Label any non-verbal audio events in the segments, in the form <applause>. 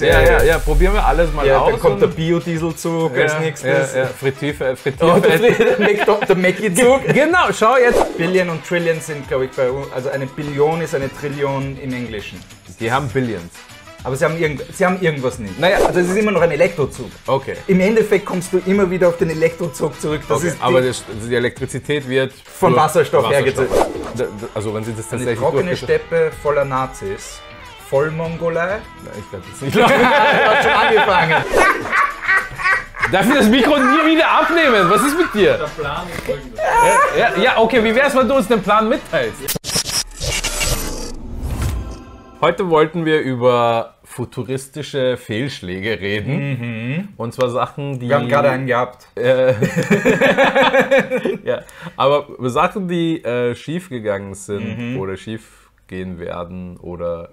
Ja, ja, ja, probieren wir alles mal Ja, aus. dann kommt der Biodiesel-Zug als ja, nächstes. Ja, ja, Frittife, Frittife. Oh, der, der, Mac- der Mackie-Zug. genau, schau jetzt. Billion und Trillion sind, glaube ich, bei uns. Also eine Billion ist eine Trillion im Englischen. Die haben Billions. Aber sie haben, irgend, sie haben irgendwas nicht. Naja. also es ist immer noch ein Elektrozug. Okay. Im Endeffekt kommst du immer wieder auf den Elektrozug zurück. Das okay. ist die, Aber das, die Elektrizität wird Von Wasserstoff. Da- da- Also wenn sie das eine tatsächlich trockene durchgesetzt- Steppe voller Nazis. Vollmongolei. Nein, Ich werde das nicht lachen. <laughs> Hat schon angefangen. Darf ich das Mikro nie wieder abnehmen? Was ist mit dir? Der Plan ist folgendes. Ja, ja, okay, wie wär's, wenn du uns den Plan mitteilst? Heute wollten wir über futuristische Fehlschläge reden. Und zwar Sachen, die. Wir haben gerade einen gehabt. Äh, <laughs> ja, aber Sachen, die äh, schief gegangen sind oder schief gehen werden oder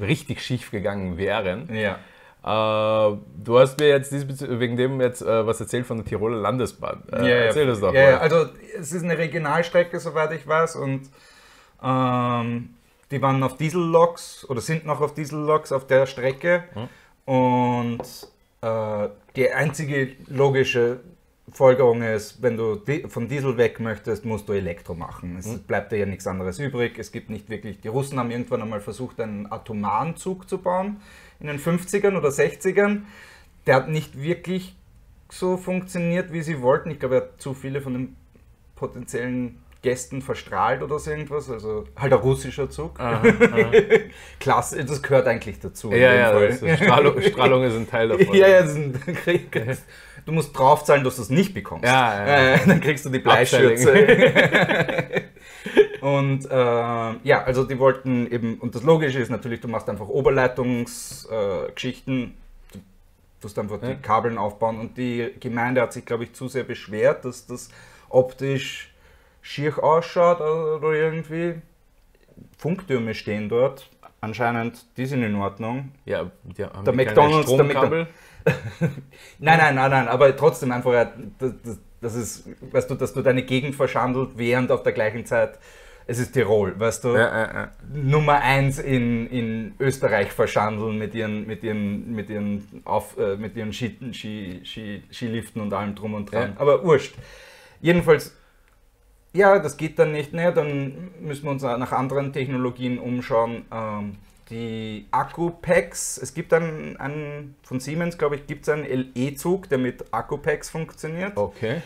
richtig schief gegangen wären. Ja. Äh, du hast mir jetzt wegen dem jetzt äh, was erzählt von der Tiroler Landesbahn. Äh, erzähl das doch Ja, mal. ja, also es ist eine Regionalstrecke, soweit ich weiß, und ähm, die waren auf Dieselloks oder sind noch auf Dieselloks auf der Strecke. Hm. Und äh, die einzige logische Folgerung ist, wenn du von Diesel weg möchtest, musst du Elektro machen. Es Hm. bleibt dir ja nichts anderes übrig. Es gibt nicht wirklich. Die Russen haben irgendwann einmal versucht, einen atomaren Zug zu bauen in den 50ern oder 60ern. Der hat nicht wirklich so funktioniert, wie sie wollten. Ich glaube, er hat zu viele von den potenziellen Gästen verstrahlt oder so irgendwas. Also halt ein russischer Zug. <laughs> Klasse, das gehört eigentlich dazu. in Ja, dem ja, Strahlung, Strahlung ist ein Teil davon. <laughs> Ja, ja, das ist ein Krieg. <laughs> Du musst draufzahlen, dass du es nicht bekommst. Ja, ja. Äh, <laughs> dann kriegst du die Bleischürze. <laughs> und äh, ja, also die wollten eben, und das Logische ist natürlich, du machst einfach Oberleitungsgeschichten, äh, du tust einfach die Kabeln aufbauen und die Gemeinde hat sich, glaube ich, zu sehr beschwert, dass das optisch schier ausschaut oder irgendwie. Funktürme stehen dort. Anscheinend, die sind in Ordnung. Ja, die haben Der McDonald's, der Stromkabel. <laughs> Nein, nein, nein, nein, aber trotzdem einfach, das, das, das ist, weißt du, dass du deine Gegend verschandelt, während auf der gleichen Zeit, es ist Tirol, weißt du, Ja, ja, ja. Nummer eins in, in Österreich verschandeln mit ihren, mit ihren, mit ihren, auf, äh, mit ihren Ski, Ski, Ski, Skiliften und allem drum und dran. Aber wurscht. Jedenfalls, ja, das geht dann nicht mehr, dann müssen wir uns nach anderen Technologien umschauen. Ähm, die Akku-Packs, es gibt einen, einen von Siemens, glaube ich, gibt es einen E-Zug, der mit Akku-Packs funktioniert, Okay,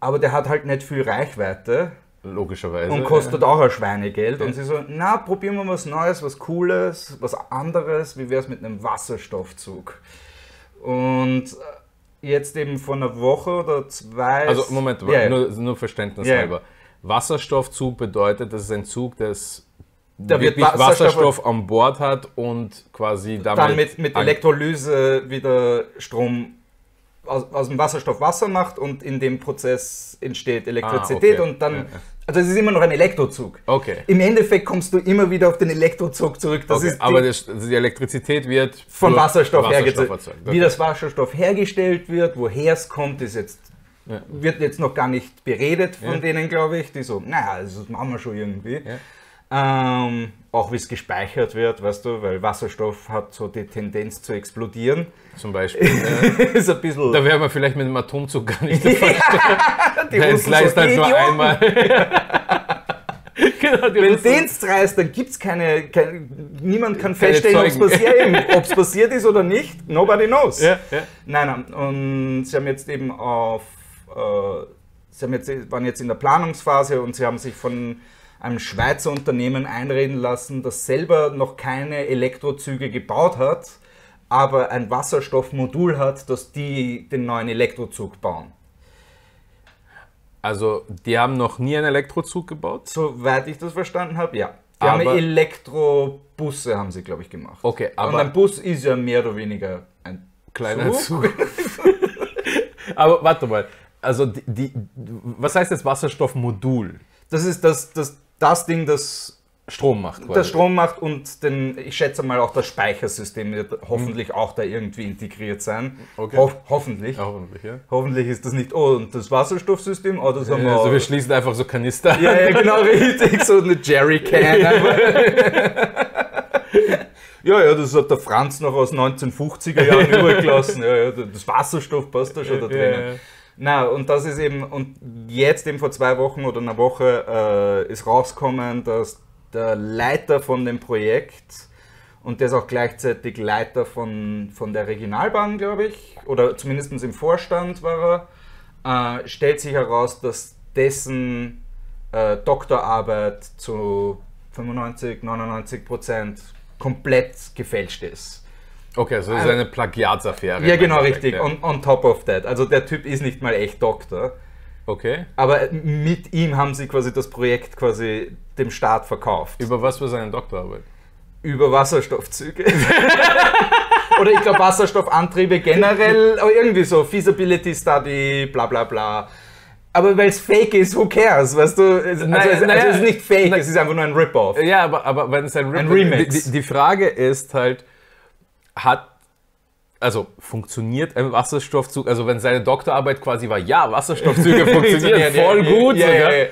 aber der hat halt nicht viel Reichweite logischerweise. und kostet auch ein Schweinegeld. Und sie so, na, probieren wir was Neues, was Cooles, was anderes, wie wäre es mit einem Wasserstoffzug? Und äh, jetzt eben vor einer Woche oder zwei... Also Moment, Ja, ja. Nur, nur Verständnis Ja, ja. halber. Wasserstoffzug bedeutet, das ist ein Zug, das Da wird wirklich Wasserstoff- Wasserstoff, an Bord hat und quasi damit... dann mit, mit Elektrolyse wieder Strom aus, aus dem Wasserstoff Wasser macht und in dem Prozess entsteht Elektrizität Ah, okay. und dann... Ja. Also es ist immer noch ein Elektrozug. Okay. Im Endeffekt kommst du immer wieder auf den Elektrozug zurück. Das okay. ist die- Aber das, die Elektrizität wird von Wasserstoff, hergestellt. erzeugt. Wie Okay. das Wasserstoff hergestellt wird, woher es kommt, ist jetzt, Ja. wird jetzt noch gar nicht beredet von Ja. denen, glaube ich. Die so, naja, das machen wir schon irgendwie. Ähm, auch wie es gespeichert wird, weißt du, weil Wasserstoff hat so die Tendenz zu explodieren. Zum Beispiel. ja. <laughs> ist ein bisschen. Da wäre man vielleicht mit dem Atomzug gar nicht der Fall. sliced so, <laughs> halt nur einmal. <laughs> genau, Wenn Russen- den reißt, dann gibt es keine, keine. Niemand kann feststellen, ob es passiert, passiert ist oder nicht. Nobody knows. Ja, ja. Nein, nein. Und sie haben jetzt eben auf, äh, sie haben jetzt, waren jetzt in der Planungsphase und sie haben sich von einem Schweizer Unternehmen einreden lassen, das selber noch keine Elektrozüge gebaut hat, aber ein Wasserstoffmodul hat, dass die den neuen Elektrozug bauen. Also, die haben noch nie einen Elektrozug gebaut? Soweit ich das verstanden habe, ja. Die Aber- haben Elektrobusse, haben sie, glaube ich, gemacht. Okay, Und aber ein Bus ist ja mehr oder weniger ein kleiner Zug. Zug. <laughs> aber warte mal. Also, die, die, was heißt jetzt Wasserstoffmodul? Das ist das, das, das Ding, das Strom macht quasi. das Strom macht und den, ich schätze mal auch das Speichersystem wird hoffentlich auch da irgendwie integriert sein. Mhm. Okay. Ho hoffentlich. Ja, hoffentlich, ja. Hoffentlich ist das nicht, oh, und das Wasserstoffsystem, oh, das haben wir. Also, wir schließen einfach so Kanister. ja, ja, <laughs> genau, richtig, so eine Jerrycan. Ja, ja, das hat der Franz noch aus 1950er Jahren <laughs> übrig gelassen. Ja, ja, das Wasserstoff passt da schon da drinnen. Na, und das ist eben, und jetzt eben vor zwei Wochen oder einer Woche äh, ist rausgekommen, dass der Leiter von dem Projekt und der ist auch gleichzeitig Leiter von, von der Regionalbahn, glaube ich, oder zumindest im Vorstand war er, äh, stellt sich heraus, dass dessen äh, Doktorarbeit zu 95, 99 Prozent komplett gefälscht ist. Okay, also das ist eine Plagiatsaffäre. Ja, genau, richtig. ja. On, on top of that. Also der Typ ist nicht mal echt Doktor. Okay. Aber mit ihm haben sie quasi das Projekt quasi dem Staat verkauft. Über was für seine Doktorarbeit? Über Wasserstoffzüge. <laughs> Oder ich glaube Wasserstoffantriebe generell, aber irgendwie so, Feasibility Study, bla bla bla. Aber weil es fake ist, who cares, weißt du? Also, Naja, also, naja, es ist nicht fake, na- es ist einfach nur ein Rip-Off. Ja, aber, aber wenn es ein, Ein Rip- Remix. Die, die Frage ist halt, hat, also funktioniert ein Wasserstoffzug, also wenn seine Doktorarbeit quasi war, ja, Wasserstoffzüge <laughs> funktionieren voll gut ja, sogar. ja, ja.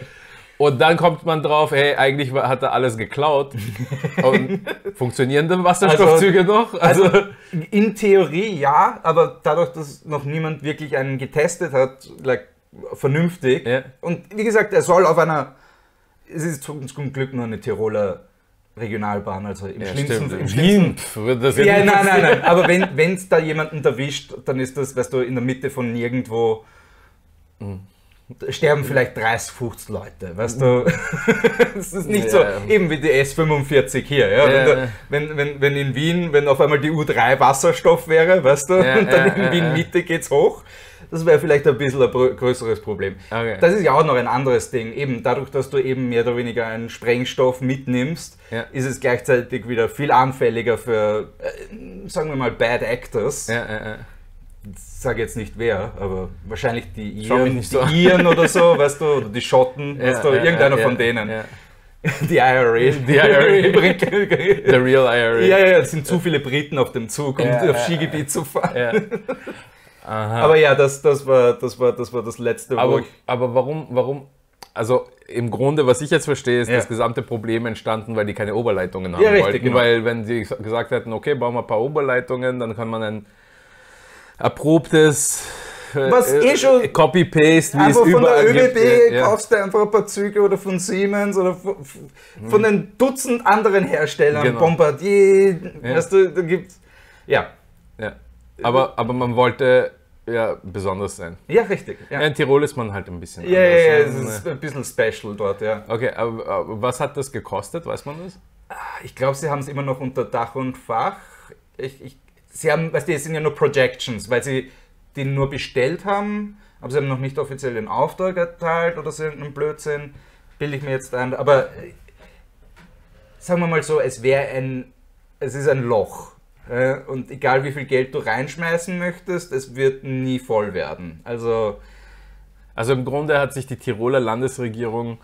Und dann kommt man drauf, hey, eigentlich hat er alles geklaut. <laughs> Und funktionieren denn Wasserstoffzüge noch? Also, Also in Theorie ja, aber dadurch, dass noch niemand wirklich einen getestet hat, like, vernünftig. Und wie gesagt, er soll auf einer, es ist zum Glück nur eine Tiroler Regionalbahn, also im ja, schlimmsten, stimmt. im schlimmsten wird das Ja, nein, nein, nein. Aber wenn es da jemanden erwischt, dann ist das, weißt du, in der Mitte von nirgendwo. Da sterben vielleicht 30, 50 Leute, weißt du? <laughs> Es ist nicht so, Ja. eben wie die S45 hier. Ja? Ja, wenn, ja. da, wenn, wenn, wenn in Wien, wenn auf einmal die U3 Wasserstoff wäre, weißt du, Ja, und dann ja, in ja, Wien ja. Mitte geht's hoch, das wäre vielleicht ein bisschen ein grö- größeres Problem. Okay. Das ist ja auch noch ein anderes Ding. Eben dadurch, dass du eben mehr oder weniger einen Sprengstoff mitnimmst, Ja. ist es gleichzeitig wieder viel anfälliger für, äh, sagen wir mal, Bad Actors. Ja, ja, ja. Ich sage jetzt nicht wer, aber wahrscheinlich die Iren, die so an. Iren oder so, weißt du, oder die Schotten, weißt du, Ja, ja, irgendeiner ja, von ja, denen. ja. <laughs> Die IRA. Die IRA. <laughs> <laughs> The real IRA. ja, ja, ja, es sind zu viele Briten auf dem Zug, um Ja, auf ja, Skigebiet zu fahren. Ja. Aha. Aber ja, das, das, war, das, war, das war das letzte, Aber, aber warum, warum, also im Grunde, was ich jetzt verstehe, ist Ja. das gesamte Problem entstanden, weil die keine Oberleitungen haben Ja, richtig, wollten. genau. Weil wenn sie gesagt hätten, okay, bauen wir ein paar Oberleitungen, dann kann man ein erprobtes äh, Was äh, eh schon- Copy-Paste, wie es Einfach von überall der gibt. ÖBB Ja, kaufst du einfach ein paar Züge oder von Siemens oder von, von den Dutzend anderen Herstellern, Genau. Bombardier, Ja. weißt du, da gibt's. Ja. Aber, aber man wollte ja besonders sein. ja, richtig. Ja, Ja, in Tirol ist man halt ein bisschen ja, ja, ja, anders. es ne? ist ein bisschen special dort, ja. Okay, aber, aber was hat das gekostet, weiß man das? Ich glaube, sie haben es immer noch unter Dach und Fach. Ich, ich, sie haben, weißt du, es sind ja nur Projections, weil sie die nur bestellt haben, aber sie haben noch nicht offiziell den Auftrag erteilt oder so irgendeinen Blödsinn, bilde ich mir jetzt ein. Aber äh, sagen wir mal so, es wäre ein, es ist ein Loch. Äh, Und egal wie viel Geld du reinschmeißen möchtest, es wird nie voll werden. Also, Also im Grunde hat sich die Tiroler Landesregierung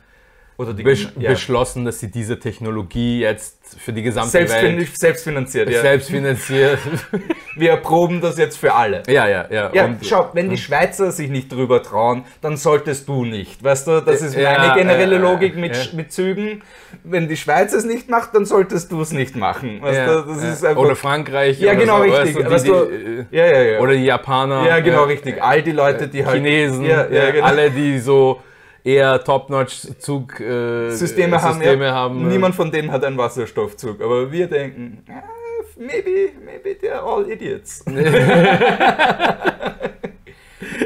oder die besch ja. beschlossen, dass sie diese Technologie jetzt für die gesamte Selbstfin Welt selbstfinanziert. Ja. selbst finanziert. <laughs> Wir erproben das jetzt für alle. ja, ja, ja. Ja, Und- schau, wenn die Schweizer sich nicht drüber trauen, dann solltest du nicht. Weißt du, das ist Ja, meine generelle ja, Logik mit, mit Zügen. Wenn die Schweiz es nicht macht, dann solltest du es nicht machen. Weißt du, das ist einfach, oder Frankreich. ja, oder genau, so, richtig. Weißt Weißt du, du, die, die, ja, ja, ja. Oder die Japaner. ja, genau, äh, richtig. All die Leute, die halt Chinesen, äh, genau. alle, die so eher Top-Notch-Zug äh, haben, ja. haben. äh, Niemand von denen hat einen Wasserstoffzug. Aber wir denken, ah, maybe, maybe they're all idiots. <laughs>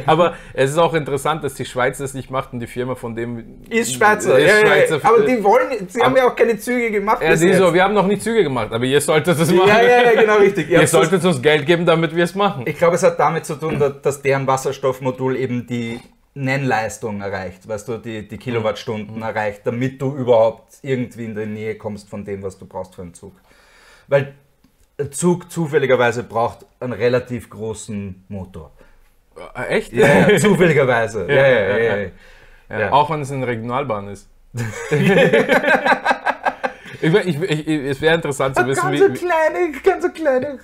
Aber es ist auch interessant, dass die Schweiz das nicht macht und die Firma von dem Ist Schweizer, ist ja, Schweizer. ja. Aber die wollen, sie haben ja auch keine Züge gemacht. ja, die so, wir haben noch nie Züge gemacht, aber ihr solltet es machen. ja, ja, ja, genau richtig. Ihr Ihr solltet uns Geld geben, damit wir es machen. Ich glaube, es hat damit zu tun, dass, dass deren Wasserstoffmodul eben die Nennleistung erreicht, weißt du, die, die Kilowattstunden erreicht, damit du überhaupt irgendwie in die Nähe kommst von dem, was du brauchst für einen Zug. Weil ein Zug zufälligerweise braucht einen relativ großen Motor. Äh, Echt? Ja, ja, zufälligerweise. <laughs> Ja. Ja, Ja. Auch wenn es eine Regionalbahn ist. <laughs> <laughs> Ich, ich, ich, es wäre interessant zu wissen, Ganz wie. so kleine, ganz so kleine.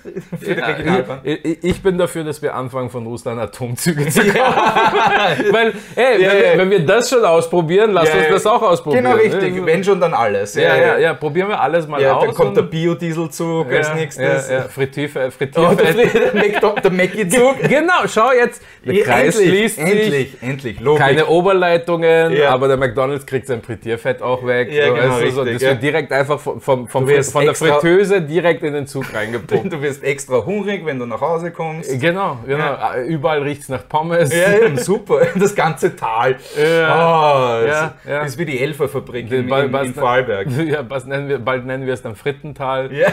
Ja, ich, bin dafür, dass wir anfangen, von Russland Atomzüge zu kaufen. <laughs> Weil, ey, Ja, wenn, ja. Wir, wenn wir das schon ausprobieren, lass Ja, uns das auch ausprobieren. Genau richtig, wenn schon dann alles. ja, ja, ja, probieren wir alles mal Ja, aus. dann kommt der Biodiesel-Zug als nächstes. Ja, ja. Frittierfett. Oh, der, Frittierfett. <laughs> der, Mac- der Mackie-Zug. Genau, schau jetzt. Der Kreis endlich, schließt sich. endlich, endlich, Logik. Keine Oberleitungen, Ja. aber der McDonalds kriegt sein Frittierfett auch weg. Ja, genau, richtig, das ja. wird direkt einfach vom, vom, vom, wirst von der Fritteuse direkt in den Zug reingepumpt. <laughs> Du wirst extra hungrig, wenn du nach Hause kommst. Genau, genau. Überall riecht es nach Pommes. Ja, ja, <laughs> super. Das ganze Tal. Ja. Oh, Ja, das ja. ist wie die Elferfabrik in, Bald- in, bald- in Vorarlberg. <laughs> Ja, was nennen wir, bald nennen wir es dann Frittental. Ja.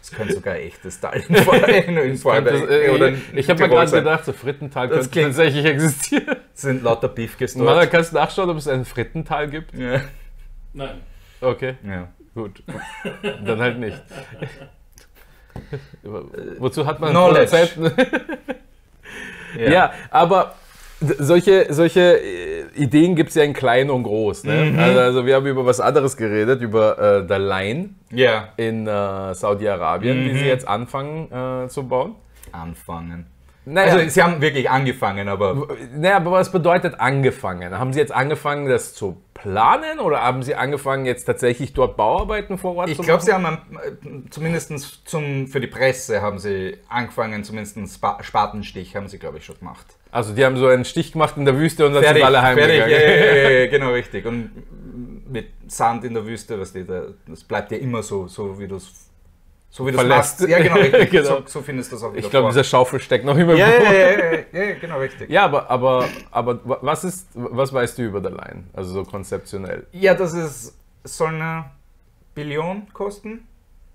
Das könnte sogar echtes Tal in, Vor in, in Vorarlberg äh, oder in ich habe mir gerade gedacht, so Frittental Das könnte klingt- tatsächlich existieren. Sind lauter dort. kannst du nachschauen, ob es ein Frittental gibt? Ja. Nein. Okay, Ja. gut. Dann halt nicht. Wozu hat man Knowledge. Produzenten? <laughs> Ja. aber solche, solche äh, Ideen gibt es ja in klein und groß. Ne? Mhm. Also, also wir haben über was anderes geredet, über äh, der Line ja. in äh, Saudi-Arabien, die Mhm. sie jetzt anfangen äh, zu bauen. Anfangen. Naja, Also, sie haben wirklich angefangen, aber naja, aber was bedeutet angefangen? Haben Sie jetzt angefangen, das zu planen oder haben Sie angefangen, jetzt tatsächlich dort Bauarbeiten vor Ort ich zu glaube, machen? sie haben äh, zumindest zum, für die Presse haben sie angefangen, zumindest einen Spa Spatenstich haben sie, glaube ich, schon gemacht. Also die haben so einen Stich gemacht in der Wüste und dann sind alle fertig, heimgegangen. ja, ja, ja, <laughs> genau richtig. Und mit Sand in der Wüste, was die da, das bleibt ja immer so, so wie du es so wie du Verlässt. Ja, genau <laughs> richtig. Genau. So, so findest du es auch wieder Ich glaube, dieser Schaufel steckt noch immer im ja, ja, ja, ja, ja, genau richtig. Ja, aber, aber, aber wa- was ist, was weißt du über der Line? Also so konzeptionell. Ja, das ist, soll eine Billion kosten,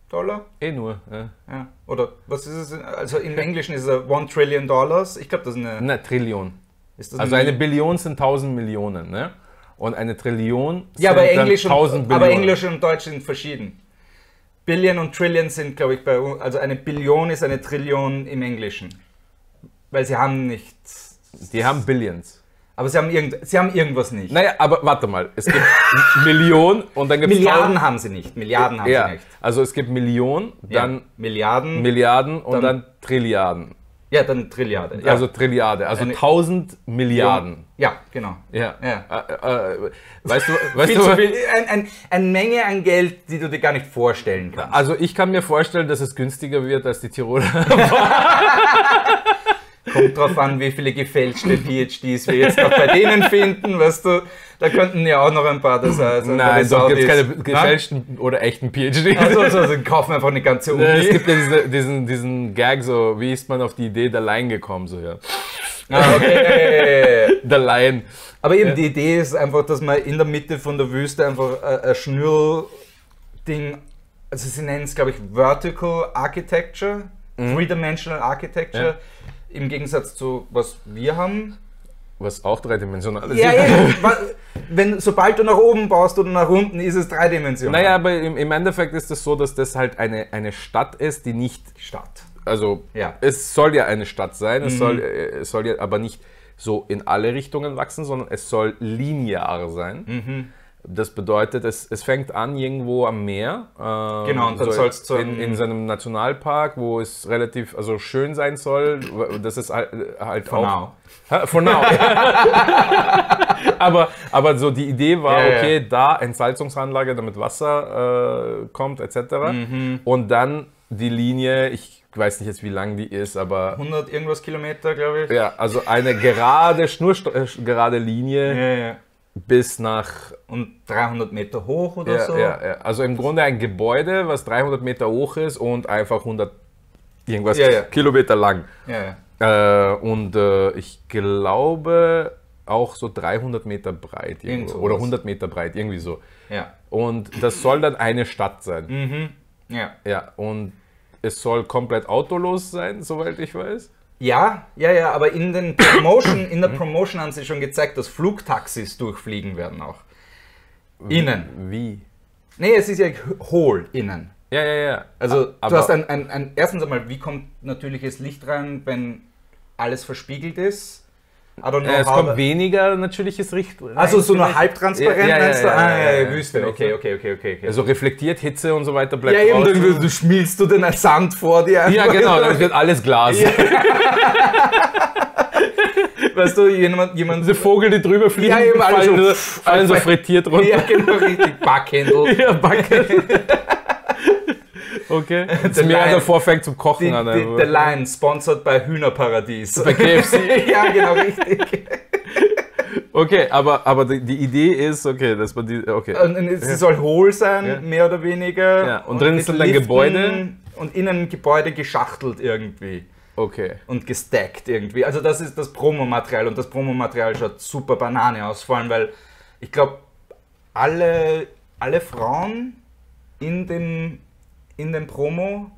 Dollar. Eh nur. Ja. Ja. Oder was ist es? Also im Englischen ist es One Trillion Dollars. Ich glaube, das ist eine. Eine Trillion. Ist das Also eine Billion sind 1000 Millionen, ne? Und eine Trillion Ja, aber sind dann Englisch, 1000 und, aber Billionen. Englisch und Deutsch sind verschieden. Billion und Trillion sind, glaube ich, bei uns, also eine Billion ist eine Trillion im Englischen. Weil sie haben nichts. Die haben Billions. Aber sie haben, irgend, sie haben irgendwas nicht. Naja, aber warte mal. Es gibt Million und dann gibt es Milliarden haben sie nicht. Milliarden haben Ja, sie nicht. also es gibt Million, Ja. dann Milliarden. Milliarden und Dann- dann, Trilliarden. Ja, dann Trilliarde. Ja. Also Trilliarde, also Eine- 1000 Milliarden. Ja, genau. Ja. Ja. Äh, äh, weißt du, <laughs> weißt Viel du, zu viel. Ein, ein, eine Menge an Geld, die du dir gar nicht vorstellen kannst. also ich kann mir vorstellen, dass es günstiger wird als die Tiroler. <laughs> <laughs> Kommt drauf an, wie viele gefälschte PhDs wir jetzt noch bei denen finden, weißt du. Da könnten ja auch noch ein paar das also Nein, doch gibt es keine gefälschten oder echten PhD. Also, also, also kaufen einfach eine ganze Uni. es gibt ja diese, diesen, diesen Gag so, wie ist man auf die Idee der Line gekommen? So, ja. ah, okay. Der Line. Aber eben die Idee ist einfach, dass man in der Mitte von der Wüste einfach äh, ein Schnürl-Ding, also sie nennen es glaube ich Vertical Architecture, Three-Dimensional Architecture, im Gegensatz zu was wir haben. Was auch dreidimensional ist. Ja, ja, <laughs> wenn, sobald du nach oben baust oder nach unten, ist es dreidimensional. Naja, aber im, im Endeffekt ist es so, dass das halt eine, eine Stadt ist, die nicht Stadt. also Ja. es soll ja eine Stadt sein, Mhm. es, soll, äh, es soll ja aber nicht so in alle Richtungen wachsen, sondern es soll linear sein. Mhm. Das bedeutet, es, es fängt an irgendwo am Meer. äh, Genau, und dann soll's zu in, in seinem Nationalpark, wo es relativ also schön sein soll. Das ist halt, halt For auch. now. For now. <laughs> aber, aber so die Idee war, ja. okay, da Entsalzungsanlage, damit Wasser äh, kommt, etc. Mhm. Und dann die Linie, ich weiß nicht jetzt, wie lang die ist, aber 100 irgendwas Kilometer, glaube ich. ja, also eine gerade, schnurgerade Linie Ja, ja. Bis nach, Und 300 Meter hoch oder ja, so. ja, ja. also im Grunde ein Gebäude, was 300 Meter hoch ist und einfach 100 irgendwas Ja, ja. Kilometer lang. Äh, und äh, ich glaube auch so 300 Meter breit Irgend irgendwo, oder 100 Meter breit, irgendwie so. ja. Und das soll dann eine Stadt sein. Mhm. Ja. Ja, und es soll komplett autolos sein, soweit ich weiß. Ja, ja, ja, aber in, den Promotion, in der Promotion haben sie schon gezeigt, dass Flugtaxis durchfliegen werden auch. Innen. Wie? Nee, es ist ja hohl innen. Ja, ja, ja. Also aber, du hast ein, ein, ein, erstens einmal, wie kommt natürliches Licht rein, wenn alles verspiegelt ist? Äh, es kommt weniger natürliches Licht. Also so nur halbtransparent Ja, ja, meinst du? ja, ah, ja, ja, ja. Wüste. Okay, okay, okay, okay. Also reflektiert Hitze und so weiter bleibt ja, eben, draußen. du, schmilzt du den Sand vor dir. Ja, genau, dann wird alles Glas. <laughs> Weißt du, jemand, jemand Diese Vogel, die drüber fliegen, Ja, eben, alle fallen, so- <laughs> fallen so <laughs> frittiert runter. Ja, genau, richtig. Backhändel. Ja, Backe. Okay. Das <laughs> Der Meer Lion- davor fängt zum Kochen Die, an. die, der Line, sponsored bei Hühnerparadies. Bei KFC. <laughs> ja, genau, richtig. <laughs> Okay, aber, aber die, die Idee ist, okay, dass man die, okay. Und, und sie soll hohl sein, Ja. mehr oder weniger. Ja, und drin mit sind dann Liften Gebäude. Und innen Gebäude geschachtelt irgendwie. Okay. Und gestackt irgendwie. Also das ist das Promomaterial und das Promomaterial schaut super Banane aus, vor allem weil ich glaube, alle, alle Frauen in dem, in dem Promo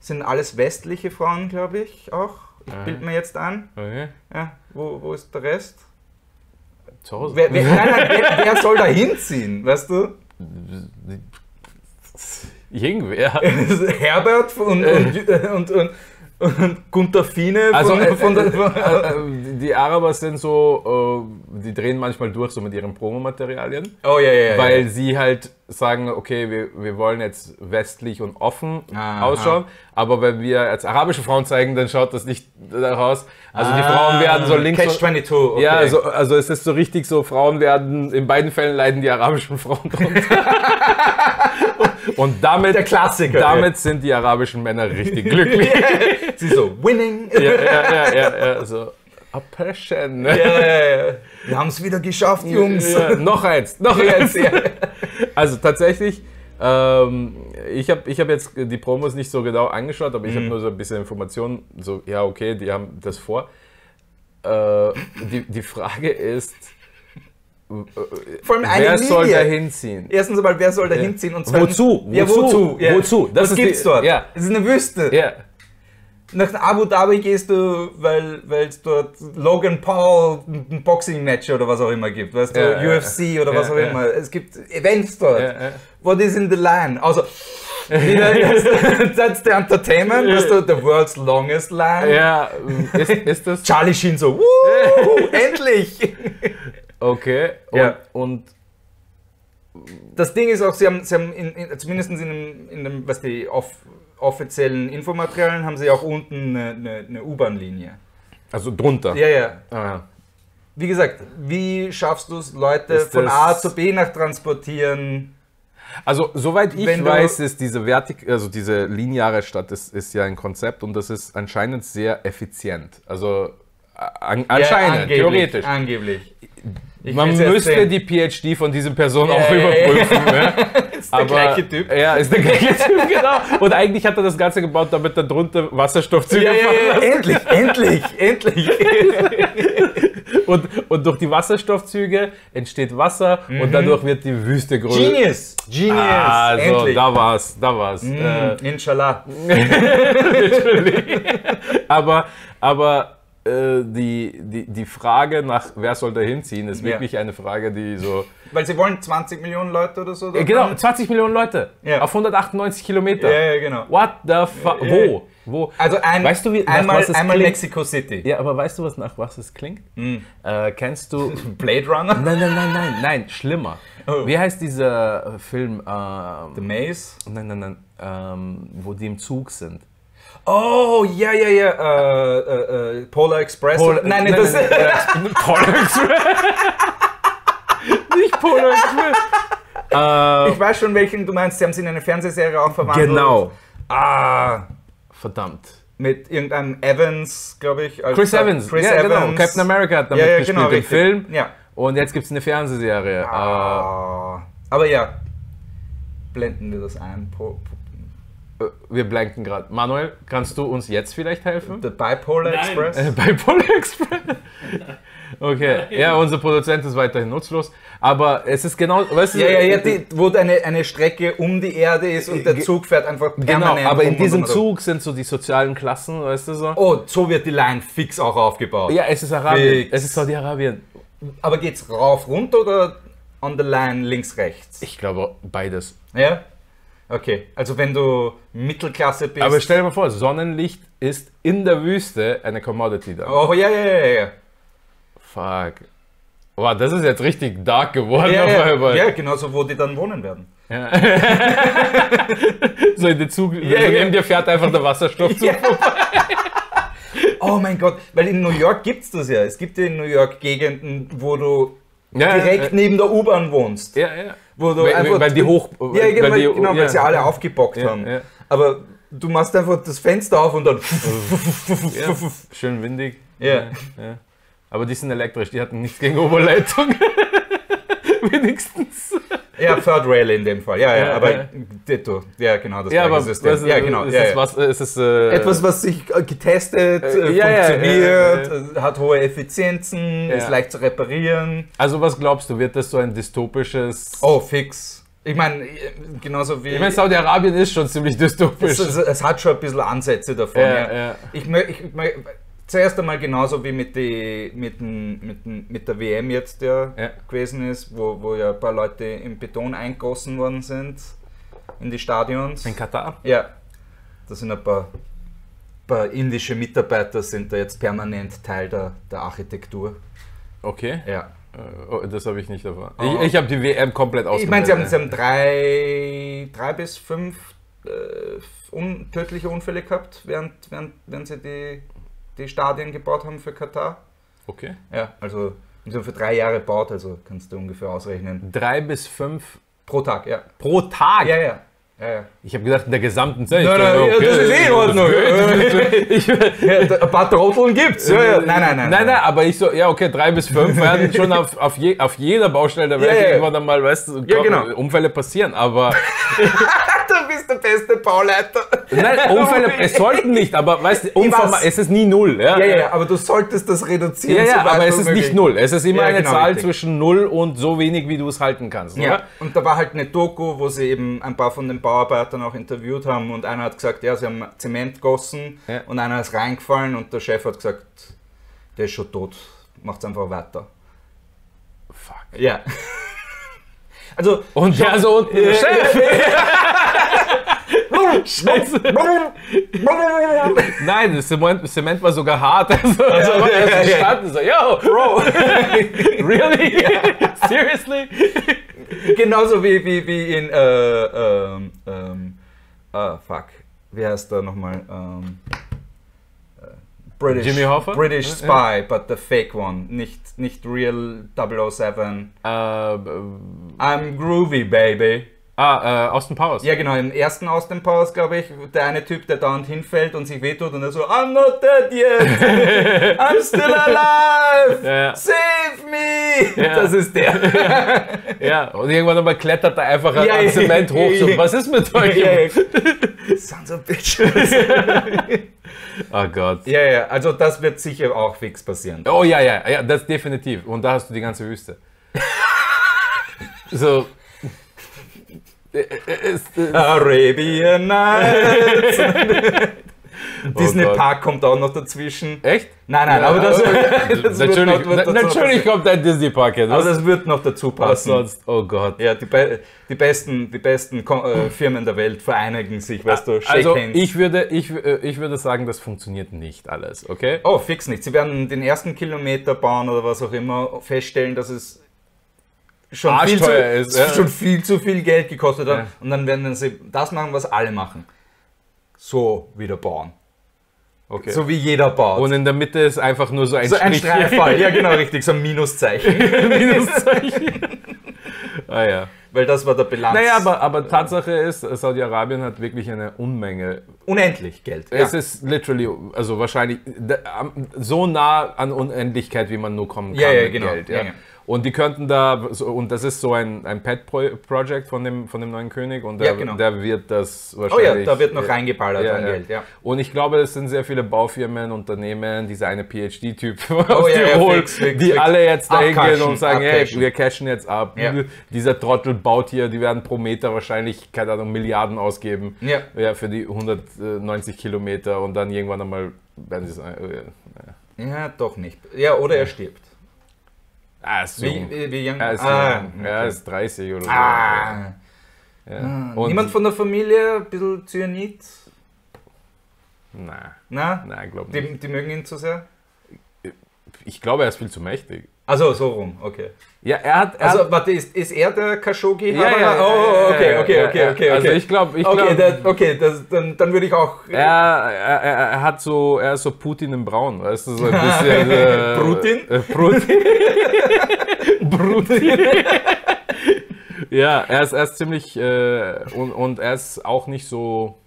sind alles westliche Frauen, glaube ich, auch. Ich Mhm. bild mir jetzt an. Okay. Ja, wo, wo ist der Rest? Zu Hause. Wer, wer, nein, nein, wer, wer soll da hinziehen, weißt du? Irgendwer. <laughs> Herbert und, und, <laughs> und, und, und Gunther Fiene Also, von, äh, von der, äh, die Araber sind so, äh, die drehen manchmal durch so mit ihren Promomaterialien, Oh ja, ja, ja. weil sie halt sagen, okay, wir, wir wollen jetzt westlich und offen Aha. ausschauen, aber wenn wir als arabische Frauen zeigen, dann schaut das nicht daraus. Also die Ah, Frauen werden so links Catch und, 22, okay. Ja, also, also es ist so richtig so, Frauen werden, in beiden Fällen leiden die arabischen Frauen drunter. <laughs> und damit, Der Klassiker. damit sind die arabischen Männer richtig glücklich. <laughs> Sie so, winning. ja, ja, ja, ja, ja, so. A passion. Ja, ja, ja. Wir haben es wieder geschafft, Jungs. Ja, noch eins, noch eins. Also tatsächlich, ähm, ich habe ich hab jetzt die Promos nicht so genau angeschaut, aber ich Mhm. habe nur so ein bisschen Informationen, so, ja, okay, die haben das vor. Äh, die, die Frage ist, Vor allem eine wer soll Linie. da hinziehen? Erstens einmal, wer soll da hinziehen? Und zweitens, Wozu? Ja, Wozu? wozu? Ja. Wozu? Das Was ist die- gibt's dort? ja. Es ist eine Wüste. Ja, Nach Abu Dhabi gehst du, weil es dort Logan Paul ein Boxing-Match oder was auch immer gibt, weißt du, Ja, UFC oder was auch immer. Es gibt Events dort. What is in the line? Also, that's <laughs> the <laughs> entertainment, weißt du, the world's longest line. ja ist, ist das Charlie Sheen so, <laughs> endlich! Okay? Und, Ja. und Das Ding ist auch, sie haben, sie haben in, in, zumindest in dem, in dem was die off, offiziellen Infomaterialien, haben sie auch unten eine, eine, eine U-Bahn-Linie. also drunter. Ja, ja. Ah, ja. Wie gesagt, wie schaffst du es, Leute Ist von A zu B nach transportieren? Also, soweit ich Wenn weiß, ist diese Vertik also diese lineare Stadt ist, ist ja ein Konzept und das ist anscheinend sehr effizient. Also an, anscheinend, Ja, angeblich, theoretisch. Angeblich. Ich Man müsste sehen. die PhD von diesem Person Ja, auch ja, ja, überprüfen. ne? <laughs> Ist der gleiche Typ. Ja, ist der gleiche Typ, <laughs> genau. Und eigentlich hat er das Ganze gebaut, damit er drunter Wasserstoffzüge Ja, ja, fahren ja, endlich, endlich, <laughs> endlich. Und, und durch die Wasserstoffzüge entsteht Wasser und dadurch wird die Wüste größer. Mhm. Genius, Genius, Also, endlich. da war's, da war's. Mm, Äh, Inshallah. aber aber äh, die, die, die Frage nach, wer soll da hinziehen, ist Ja. wirklich eine Frage, die so. Weil sie wollen 20 Millionen Leute oder so. Äh, dort genau, haben. 20 Millionen Leute Ja. auf 198 Kilometer. Ja, ja, genau. What the fuck? Ja, Wo? Wo? Also ein, weißt du, wie, einmal, einmal klingt? Mexico City. Ja, aber weißt du, was nach was es klingt? Hm. Äh, kennst du. <laughs> Blade Runner. nein, nein, nein, nein, nein, schlimmer. Oh. Wie heißt dieser äh, Film? Ähm, The Maze. nein, nein, nein, ähm, wo die im Zug sind. Oh, ja, ja, ja. Polar Express. Polar- nein, nein, nein, das nein, nein, <laughs> Polar Express. <laughs> Nicht Polar Express. Äh, Ich weiß schon, welchen du meinst. Sie haben sie in eine Fernsehserie auch verwandelt. genau. Ah, Verdammt. mit irgendeinem Evans, glaube ich. als- Chris Evans. Chris ja, Evans. genau. Captain America hat damit Ja, ja, gespielt genau, im richtig. Film. Ja. Und jetzt gibt es eine Fernsehserie. Ah. Aber ja, blenden wir das ein. Po, po, wir blanken gerade. Manuel, kannst du uns jetzt vielleicht helfen? The Bipolar Nein. Express. Äh, Bei Polar Express. <laughs> Okay, ja, unser Produzent ist weiterhin nutzlos. Aber es ist genau, weißt du, Ja, ja, ja, die, wo eine, eine Strecke um die Erde ist und der Zug fährt einfach Genau, permanent aber in diesem. Zug sind so die sozialen Klassen, weißt du so? Oh, so wird die Line fix auch aufgebaut. Ja, es ist Arabien. Fix. Es ist Saudi-Arabien. Aber geht's rauf, runter oder on the line links, rechts? Ich glaube beides. Ja? Okay, also wenn du Mittelklasse bist. Aber stell dir mal vor, Sonnenlicht ist in der Wüste eine Commodity dann. Oh, ja, ja, ja, ja. Fuck. Boah, das ist jetzt richtig dark geworden Ja, ja, einmal. ja, genauso, wo die dann wohnen werden. Ja. <laughs> so in den Zug, ja. neben dir fährt einfach der Wasserstoffzug. Ja. Oh mein Gott, weil in New York gibt es das ja. Es gibt ja in New York Gegenden, wo du Ja, direkt ja, neben der U-Bahn wohnst. ja, ja. Wo du Weil- einfach, weil die hoch- Ja, weil- genau, weil die- genau weil sie alle aufgebockt haben. Aber du machst einfach das Fenster auf und dann. <laughs> Schön windig. Ja. ja. Aber die sind elektrisch, die hatten nichts gegen Oberleitung. <laughs> Wenigstens. Ja, Third Rail in dem Fall. Ja, ja, Ja, aber ja. Ditto. Ja, genau, das Ja, aber System. was, ja, genau. Ist ja, es ja. was, ist es, äh, Etwas, was sich äh, getestet, Äh, äh, ja, ja, funktioniert, äh, hat hohe Effizienzen, Ja. ist leicht zu reparieren. Also was glaubst du, wird das so ein dystopisches... Oh, fix. Ich meine, genauso wie. Ich meine, Saudi-Arabien ist schon ziemlich dystopisch. es, es, es hat schon ein bisschen Ansätze davon. Ja, Ja, ja. Ich, ich, mö- zuerst einmal genauso wie mit, die, mit, den, mit, den, mit der WM jetzt, der Ja. gewesen ist, wo, wo ja ein paar Leute im Beton eingossen worden sind in die Stadions. In Katar? Ja, da sind ein paar, paar indische Mitarbeiter sind da jetzt permanent Teil der, der Architektur. Okay. Ja. Äh, oh, das habe ich nicht erfahren. Oh. Ich, ich habe die WM komplett Ich meine, sie haben, sie ausgeblendet. haben drei, drei bis fünf äh, un, tödliche Unfälle gehabt, während, während, während sie die, die Stadien gebaut haben für Katar. Okay. Ja, also sie haben für drei Jahre gebaut, also kannst du ungefähr ausrechnen. Drei bis fünf Pro Tag, ja. pro Tag? Ja, ja. ja, ja. Ich habe gedacht, in der gesamten Zeit. Nein, nein, ja, das ist eh in Ordnung. <laughs> Ein paar Trotteln gibt's. Ja, ja. Nein, nein, nein. Nein, nein, aber ich so, ja, okay, drei bis fünf <laughs> werden schon auf, auf, je, auf jeder Baustelle der Welt Ja, ja. irgendwann einmal, weißt du, Ja, genau. Unfälle passieren, aber <laughs> bist der beste Bauleiter. nein, <laughs> Unfälle, es sollten nicht, aber weißt du, Unfall, es ist nie null. Ja, Ja, ja, aber du solltest das reduzieren. Ja, ja, so aber es ist möglich. nicht null. Es ist immer Ja, eine genau, Zahl richtig. zwischen null und so wenig, wie du es halten kannst. Ja, Oder? und da war halt eine Doku, wo sie eben ein paar von den Bauarbeitern auch interviewt haben und einer hat gesagt, ja, sie haben Zement gossen Ja. und einer ist reingefallen und der Chef hat gesagt, der ist schon tot, macht's einfach weiter. Fuck. Ja. <laughs> Also, Und der so unten, Ja. Chef! <laughs> Scheiße. <laughs> Nein, das Zement, das Zement war sogar hart. <laughs> Also, also ja, er ja, ist ja. gestanden, so, yo, Bro, <laughs> really? Seriously? genauso wie, wie, wie in, äh, ähm, ähm, ah, fuck, wie heißt der nochmal? Ähm, äh, British, Jimmy Hoffa? British Ja, Spy, but the fake one, nicht, nicht real 007. Äh, I'm groovy, baby. Ah, äh, Austin Powers. Ja, genau, im ersten Austin Powers, glaube ich, der eine Typ, der dauernd hinfällt und sich wehtut und er so, I'm not dead yet, <laughs> I'm still alive, Ja, ja. save me. Ja. Das ist der. <laughs> Ja, und irgendwann einmal klettert er einfach Ja, an ja, Zement hoch. So, ja. was ist mit euch? ja, ja. <laughs> Sons of bitches. Oh Gott. ja, ja, also das wird sicher auch fix passieren. Oh ja, ja, ja, das definitiv. Und da hast du die ganze Wüste. so. Äh, äh, ist, äh, Arabian Nights. <laughs> Disney Oh. Park kommt auch noch dazwischen. Echt? Nein, nein, aber das, <laughs> das wird natürlich, noch, wird dazu natürlich kommt ein Disney-Park jetzt. Aber Was, das wird noch dazu was passen. sonst? Oh Gott. Ja, die, be die besten, die besten äh, Firmen der Welt vereinigen sich, weißt du, Shake Also Hands. ich würde, ich, ich würde sagen, das funktioniert nicht alles, okay? oh, fix nicht. Sie werden den ersten Kilometer bauen oder was auch immer, feststellen, dass es schon, viel zu, ist, ja. schon viel zu viel Geld gekostet hat. Ja. Und dann werden sie das machen, was alle machen. So wieder bauen. okay. So wie jeder baut. Und in der Mitte ist einfach nur so ein so ein. Streifall, ja genau, <laughs> richtig, so ein Minuszeichen. <laughs> Minuszeichen. <laughs> ah ja. Weil das war der Bilanz. Naja, aber, aber Tatsache ist, Saudi-Arabien hat wirklich eine Unmenge. Unendlich Geld. Es ist literally, also wahrscheinlich so nah an Unendlichkeit, wie man nur kommen kann Ja, ja, mit genau. Geld. Ja. Und die könnten da, so, und das ist so ein, ein Pet-Project von dem, von dem neuen König und der, Ja, genau. der wird das Oh wahrscheinlich... ja, da wird noch reingeballert Ja, an. Geld, ja. Und ich glaube, es sind sehr viele Baufirmen, Unternehmen, dieser eine PhD-Typ aus <laughs> Oh ja, Tirol, fix, fix, die fix. alle jetzt dahin gehen Abcashen, und sagen, hey, abcashen. wir cashen jetzt ab. Dieser Trottel baut hier, die werden pro Meter wahrscheinlich, keine Ahnung, Milliarden ausgeben. Ja. Ja, für die 190 Kilometer und dann irgendwann einmal werden sie sagen, äh, Ja, doch nicht. Ja, oder er stirbt. Ah, ist Wie, jung. wie, wie young? Er ist, ah, jung. er ist 30 oder so. ah. Ja. Und- Niemand von der Familie, ein bisschen Zyanid? Nein, Na? nein, glaub nicht. Die, die mögen ihn zu sehr? Ich glaube, er ist viel zu mächtig. Also so rum, okay. Ja, er hat. Er Also, warte, ist, ist er der Khashoggi? ja, ja, ja, oh, okay, okay, okay, okay, okay. Also ich glaube, ich okay, glaub, okay das, dann, dann würde ich auch. er, er, er hat so, er ist so Putin im Braun, weißt du, so ein <laughs> bisschen. Äh, Brutin? Äh, Brutin. <laughs> Brutin. ja, er ist, er ist ziemlich äh, und, und er ist auch nicht so,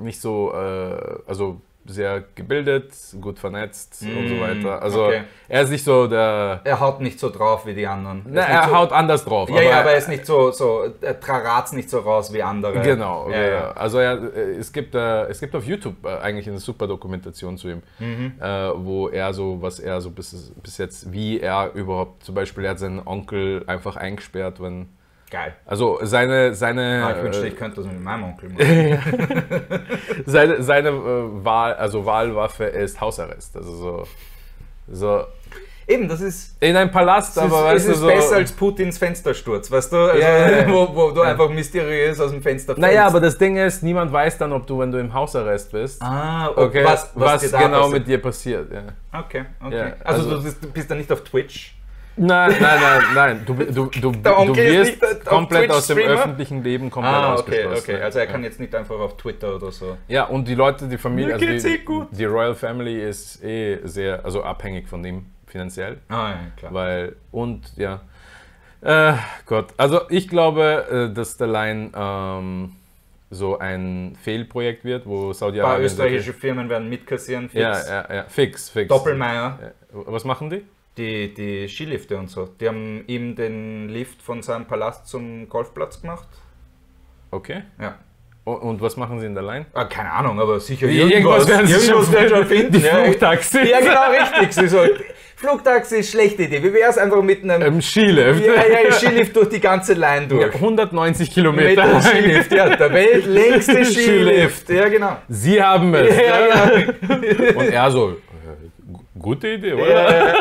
nicht so, äh, also sehr gebildet, gut vernetzt und so weiter. Also okay. er ist nicht so der, Er haut nicht so drauf wie die anderen. na, ist nicht er so, haut anders drauf. Ja, ja, aber er ist nicht so, so er trarat's nicht so raus wie andere. Genau, ja, ja, ja. also er, äh, es, gibt, äh, es gibt auf YouTube äh, eigentlich eine super Dokumentation zu ihm, Mhm. äh, wo er so, was er so bis, bis jetzt, wie er überhaupt, zum Beispiel, er hat seinen Onkel einfach eingesperrt, wenn, Geil. also seine, seine, Ah, ich wünschte, äh, ich könnte das mit meinem Onkel machen. <laughs> seine, seine äh, Wahl, also Wahlwaffe ist Hausarrest, also so, so Eben, das ist. in einem Palast, ist, aber es weißt du ist so. besser als Putins Fenstersturz, weißt du? Also, Ja, ja, ja. <laughs> Wo, wo du einfach mysteriös aus dem Fenster fällst. naja, aber das Ding ist, niemand weiß dann, ob du, wenn du im Hausarrest bist, Ah, okay, was, was, da genau passiert. mit dir passiert. Okay, okay. Also, also- du bist, du bist dann nicht auf Twitch. Nein, nein, nein, nein. Du, du, du, du wirst komplett aus dem öffentlichen Leben komplett Ah, okay, ausgeschlossen. okay. Also er kann jetzt nicht einfach auf Twitter oder so. Ja, und die Leute, die Familie, also die, eh gut. die Royal Family ist eh sehr, also abhängig von dem finanziell, Ah, ja, klar. weil, und ja, äh, Gott, also ich glaube, äh, dass der Line ähm, so ein Fehlprojekt wird, wo Ein paar Saudi-Arabien... österreichische Firmen werden mitkassieren. Fix. Ja, ja, ja, fix, fix. Doppelmeier, Ja. Was machen die? Die, die Skilifte und so. Die haben ihm den Lift von seinem Palast zum Golfplatz gemacht. Okay. Ja. Und, was machen sie in der Line? Ah, keine Ahnung, aber sicher Irgendwas werden sie irgendwas schon schon <laughs> finden. Die ja. Flugtaxis. Ja, genau, richtig. Sie so, Flugtaxi ist schlechte Idee. Wie wäre es einfach mit einem Im Skilift. ja, ja, Skilift durch die ganze Line durch? 190 Mit Kilometer. dem Skilift, ja, der weltlängste <laughs> Skilift. Ja, genau. Sie haben es. Ja, ja. Und er so, äh, gu- gute Idee, oder? Ja, ja.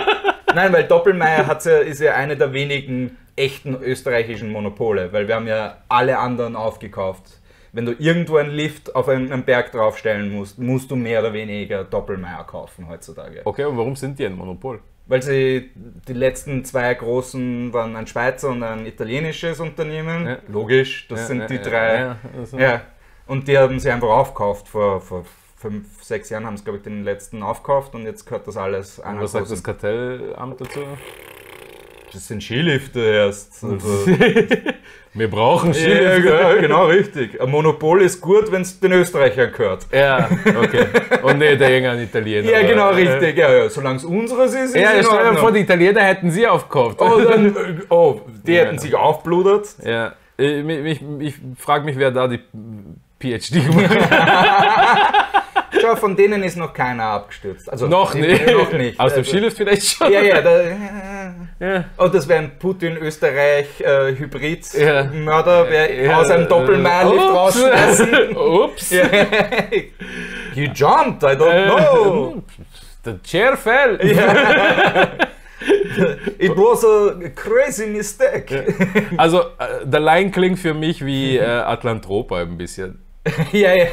Nein, weil Doppelmeier hat's ja, ist ja eine der wenigen echten österreichischen Monopole, weil wir haben ja alle anderen aufgekauft. Wenn du irgendwo einen Lift auf einen, einen Berg draufstellen musst, musst du mehr oder weniger Doppelmeier kaufen heutzutage. Okay, und warum sind die ein Monopol? Weil sie die letzten zwei großen waren ein Schweizer und ein italienisches Unternehmen. Ja. Logisch, das Ja, sind ja, die drei. ja, also- Ja, und die haben sie einfach aufgekauft. Vor, vor fünf, sechs Jahren haben sie, glaube ich, den letzten aufgekauft und jetzt gehört das alles einer was sagt das Kartellamt dazu? Das sind Skilifte erst. <laughs> Also, Wir brauchen ja, Skilift. ja, genau, richtig. Ein Monopol ist gut, wenn es den Österreichern gehört. Ja, okay. Und nicht der irgendein Italiener. Ja, genau, Äh, richtig. Ja, ja. Solange es unseres ist, ist Ja, es in stell dir vor, die Italiener hätten sie aufgekauft. Oh, dann, <laughs> äh, oh, die Ja. hätten sich aufbludert. Ja, ich, ich, ich frage mich, wer da die PhD gemacht hat. <laughs> Schau, von denen ist noch keiner abgestürzt. Also, Noch die- nicht. Noch nicht. Aus dem Also, Skilift vielleicht schon. Ja, ja, da, Ja. Oh, das wäre ein Putin-Österreich-Hybrid-Mörder, wer Ja. aus einem Doppelmeierlift Ups. rausschmeißen. Ups. You jumped, I don't Äh, know. Der Chair fell. It was a crazy mistake. Also, äh, der Line klingt für mich wie äh, Atlantropa ein bisschen. <laughs> Ja, ja,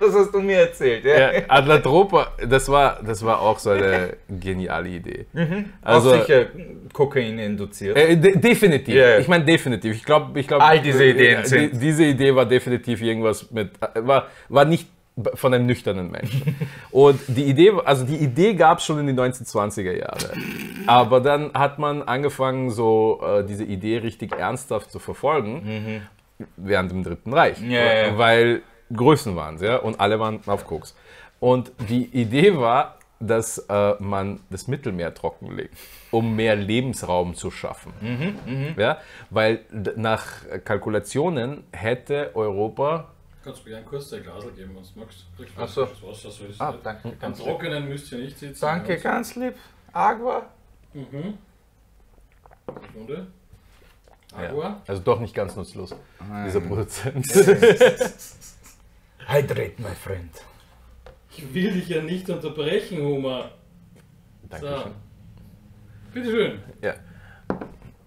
das hast du mir erzählt. Ja. Ja, Atlantropa, das war, das war auch so eine geniale Idee. <laughs> Also, Also, sicher Kokain induziert. äh, de definitiv. Ja, ja. Ich meine, definitiv. Ich glaube, ich glaub, All diese Ideen äh, sind- Die, diese Idee war definitiv irgendwas mit, äh, war, war nicht von einem nüchternen Menschen. <laughs> Und die Idee, also die Idee gab es schon in den 1920er Jahren. Aber dann hat man angefangen, so äh, diese Idee richtig ernsthaft zu verfolgen während dem Dritten Reich. Ja. Weil Größen waren ja, und alle waren auf Koks. Und die Idee war, dass äh, man das Mittelmeer trockenlegt, um mehr Lebensraum zu schaffen. Mhm, Ja? Weil nach Kalkulationen hätte Europa Kannst du mir einen kurz dein Glasel geben, wenn du magst. Kriegst du Ach so. das Wasser, so ist Ah, danke, Am ganz lieb. Trockenen müsst ihr nicht sitzen. Danke, ganz lieb. Agua. Mhm. Sekunde. Ja. Also doch nicht ganz nutzlos, dieser Produzent. Hydrate, <laughs> my friend. Ich will dich ja nicht unterbrechen, Homer. So. Dankeschön. Bitteschön. Ja.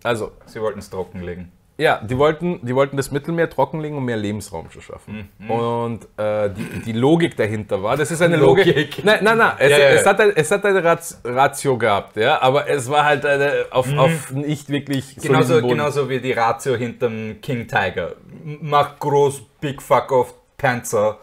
Also, Sie wollten es trockenlegen. Ja, die wollten, die wollten das Mittelmeer trockenlegen, um mehr Lebensraum zu schaffen. Und äh, die, die Logik dahinter war, das ist eine Logik. Logik. Nein, nein, nein, es, Ja, ja, ja. es, hat, ein, es hat eine Rat- Ratio gehabt, ja, aber es war halt eine, auf, auf nicht wirklich Genauso, Boden. genauso wie die Ratio hinterm King Tiger. Mach groß, big fuck off, Panzer.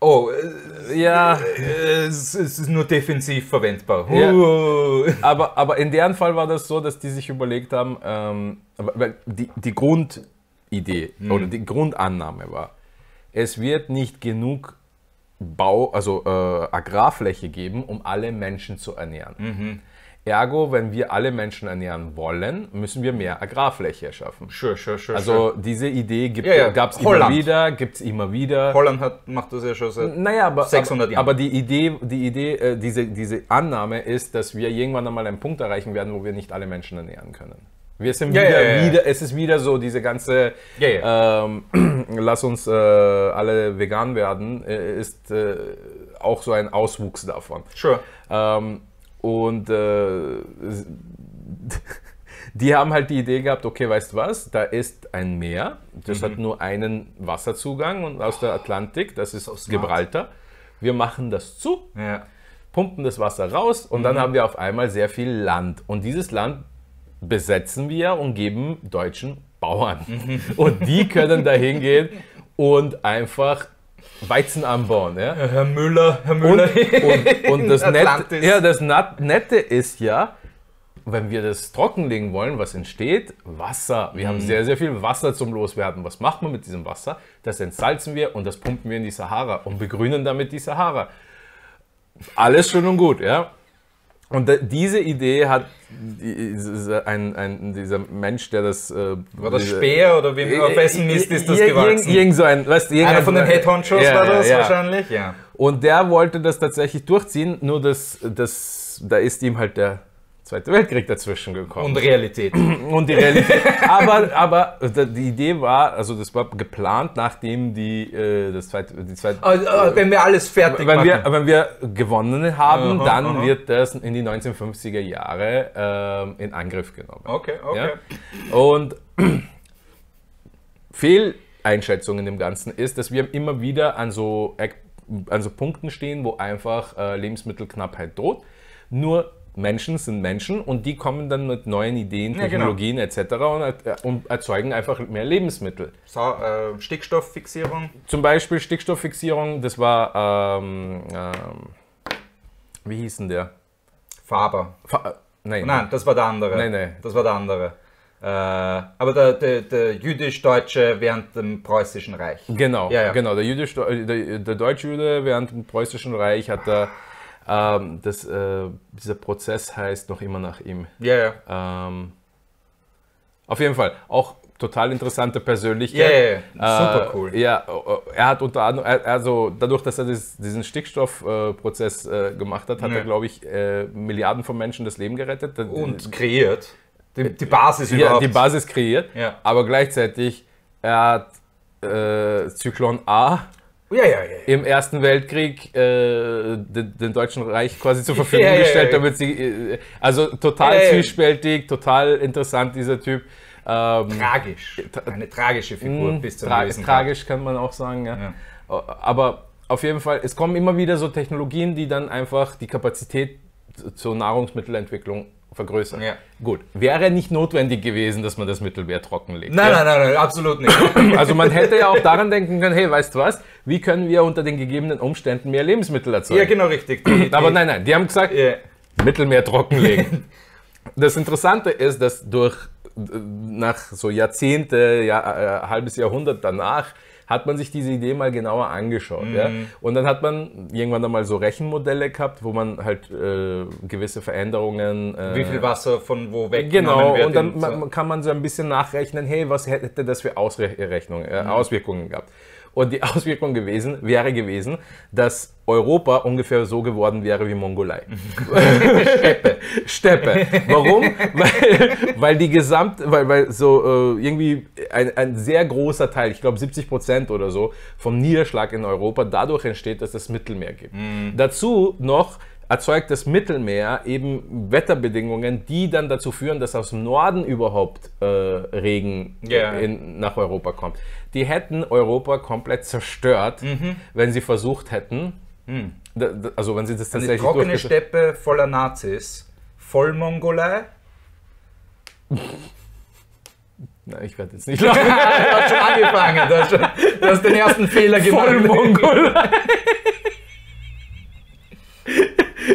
Oh, äh, Ja, äh, es, es ist nur defensiv verwendbar. Ja. Uh. aber, aber in deren Fall war das so, dass die sich überlegt haben, ähm, weil die, die Grundidee oder die Grundannahme war, es wird nicht genug Bau, also äh, Agrarfläche geben, um alle Menschen zu ernähren. Ergo, wenn wir alle Menschen ernähren wollen, müssen wir mehr Agrarfläche erschaffen. Sure, sure, sure. Also diese Idee Ja, ja. gab es immer wieder, gibt es immer wieder. Holland hat, macht das ja schon seit. Naja, aber, 600 aber, Jahren. aber die Idee, die Idee äh, diese, diese Annahme ist, dass wir irgendwann einmal einen Punkt erreichen werden, wo wir nicht alle Menschen ernähren können. Wir sind Ja, wieder, ja, ja, wieder, es ist wieder so diese ganze. Ähm, <clears throat> lass uns äh, alle vegan werden, äh, ist äh, auch so ein Auswuchs davon. Sure. Ähm, und äh, <laughs> die haben halt die Idee gehabt, okay, weißt du was, da ist ein Meer, das Mhm. hat nur einen Wasserzugang und aus der Atlantik, das ist smart. Gibraltar. Wir machen das zu, Ja. pumpen das Wasser raus und Mhm. dann haben wir auf einmal sehr viel Land. Und dieses Land besetzen wir und geben deutschen Bauern. Mhm. Und die können da hingehen und einfach Weizen anbauen. Ja? Herr Müller, Herr Und, Müller. und, und das, <laughs> Nette, ja, das Nette ist ja, wenn wir das trockenlegen wollen, was entsteht? Wasser. Wir Mhm. haben sehr, sehr viel Wasser zum Loswerden. Was macht man mit diesem Wasser? Das entsalzen wir und das pumpen wir in die Sahara und begrünen damit die Sahara. Alles schön und gut, ja. Und diese Idee hat ein, ein, dieser Mensch, der das. Äh, War das Speer oder wie, auf wessen Mist ist das gewachsen? Irgend so ein, weißt, du, Einer von den Headhunchos Ja, war das ja. wahrscheinlich? Ja. Und der wollte das tatsächlich durchziehen, nur das, das, da ist ihm halt der Zweite Weltkrieg dazwischen gekommen. Und Realität. <clears throat> Und die Realität. aber, aber die Idee war, also das war geplant, nachdem die, äh, das zweite, die zweite, Ah, ah, wenn wir alles fertig wenn machen. wir, wenn wir gewonnen haben, Aha, dann aha. wird das in die 1950er Jahre ähm, in Angriff genommen. okay, okay. Ja? Und <clears throat> Fehleinschätzung in dem Ganzen ist, dass wir immer wieder an so, an so Punkten stehen, wo einfach äh, Lebensmittelknappheit droht. Nur Menschen sind Menschen und die kommen dann mit neuen Ideen, Ja, genau. Technologien etc. Und, äh, und erzeugen einfach mehr Lebensmittel. So, äh, Stickstofffixierung. Zum Beispiel Stickstofffixierung, das war, ähm, ähm, wie hieß denn der? Faber. Fa nein, Nein, das war der andere. Nein, nein. Das war der andere. Äh, aber der, der, der jüdisch-deutsche während dem preußischen Reich. Genau, Ja, ja. genau. Der, Jüdisch, der, der Deutschjude während dem Preußischen Reich hat er, ähm, das, äh, dieser Prozess heißt noch immer nach ihm. Ja, ja. Ähm, auf jeden Fall, auch total interessante Ja, Persönlichkeit. ja, ja. Super cool. Äh, ja, er hat unter anderem, er- also dadurch, dass er das, diesen Stickstoffprozess äh, gemacht hat, hat Ja. er, glaube ich, äh, Milliarden von Menschen das Leben gerettet. Und kreiert. Die, die Basis ja, überhaupt. die Basis kreiert, Ja. aber gleichzeitig, er hat äh, Zyklon A Ja, ja, ja. im Ersten Weltkrieg äh, den, den Deutschen Reich quasi zur Verfügung gestellt, damit sie. Äh, also total zwiespältig, total interessant, dieser Typ. Ähm, Tragisch. Eine tragische Figur mh, bis zum tra gewissen tragisch kann man auch sagen, ja. Aber auf jeden Fall, es kommen immer wieder so Technologien, die dann einfach die Kapazität zur Nahrungsmittelentwicklung vergrößern. Ja. Gut, wäre nicht notwendig gewesen, dass man das Mittelmeer trockenlegt. Nein, ja? nein, nein, nein, absolut nicht. Also man hätte ja auch daran denken können, hey, weißt du was, wie können wir unter den gegebenen Umständen mehr Lebensmittel erzeugen? ja, genau richtig. Die, die, Aber nein, nein, die haben gesagt, Ja. Mittelmeer trockenlegen. <laughs> das Interessante ist, dass durch äh, nach so Jahrzehnte, ja, äh, halbes Jahrhundert danach, hat man sich diese Idee mal genauer angeschaut. Ja? Mhm. Und dann hat man irgendwann einmal so Rechenmodelle gehabt, wo man halt äh, gewisse Veränderungen. Äh, Wie viel Wasser von wo weg Genau, wird. und dann in- ma- ma- kann man so ein bisschen nachrechnen, hey, was hätte das für Ausrechnung, äh, Mhm. Auswirkungen gehabt. Und die <laughs> Auswirkung gewesen, wäre gewesen, dass Europa ungefähr so geworden wäre wie Mongolei. <laughs> Steppe. Steppe. Warum? weil, weil die gesamt, weil, weil so äh, irgendwie ein, ein sehr großer Teil, ich glaube 70 Prozent oder so, vom Niederschlag in Europa dadurch entsteht, dass es Mittelmeer gibt. Dazu noch erzeugt das Mittelmeer eben Wetterbedingungen, die dann dazu führen, dass aus dem Norden überhaupt äh, Regen Ja. in, nach Europa kommt. Die hätten Europa komplett zerstört, Mhm. wenn sie versucht hätten, da- da- also wenn sie das Eine tatsächlich trockene durchgesetzt- Steppe voller Nazis. Vollmongolei. <laughs> Na, ich werde jetzt nicht lachen. <laughs> du hast schon angefangen. Du hast, schon, du hast den ersten Fehler gemacht. Vollmongolei. <laughs>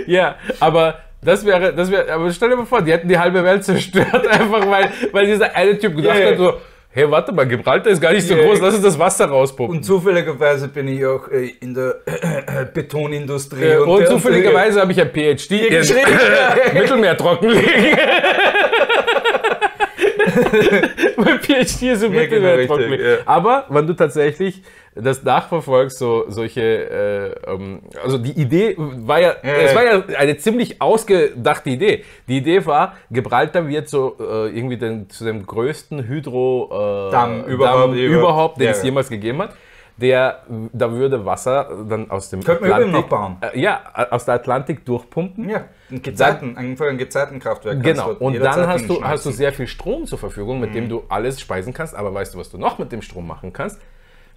ja, aber das wäre, das wäre, aber stell dir mal vor, die hätten die halbe Welt zerstört, <laughs> einfach weil, weil dieser eine Typ gedacht Ja, ja. hat, so, hey, warte mal, Gibraltar ist gar nicht so Ja, groß, ja. lass uns das Wasser rauspumpen. Und zufälligerweise bin ich auch äh, in der <clears throat> Betonindustrie. Äh, und der- zufälligerweise habe ich ein PhD in geschrieben. <laughs> Mittelmeer trockenlegen. <laughs> mein PhD ist im Ja, genau, Mittelmeer richtig, ja. Aber wenn du tatsächlich das nachverfolgst, so solche, äh, ähm, also die Idee war ja, es ja. war ja eine ziemlich ausgedachte Idee. Die Idee war, Gibraltar wird so äh, irgendwie den, zu dem größten Hydro äh, überhaupt, über- überhaupt, den es jemals gegeben hat. Der, da würde Wasser dann aus dem Könnten wir übrigens noch bauen. äh, ja, aus der Atlantik durchpumpen. Ja, ein Gezeiten, einfach ein Gezeitenkraftwerk. Genau. Und dann hast du, hast du sehr viel Strom zur Verfügung, mit Mhm. dem du alles speisen kannst. Aber weißt du, was du noch mit dem Strom machen kannst?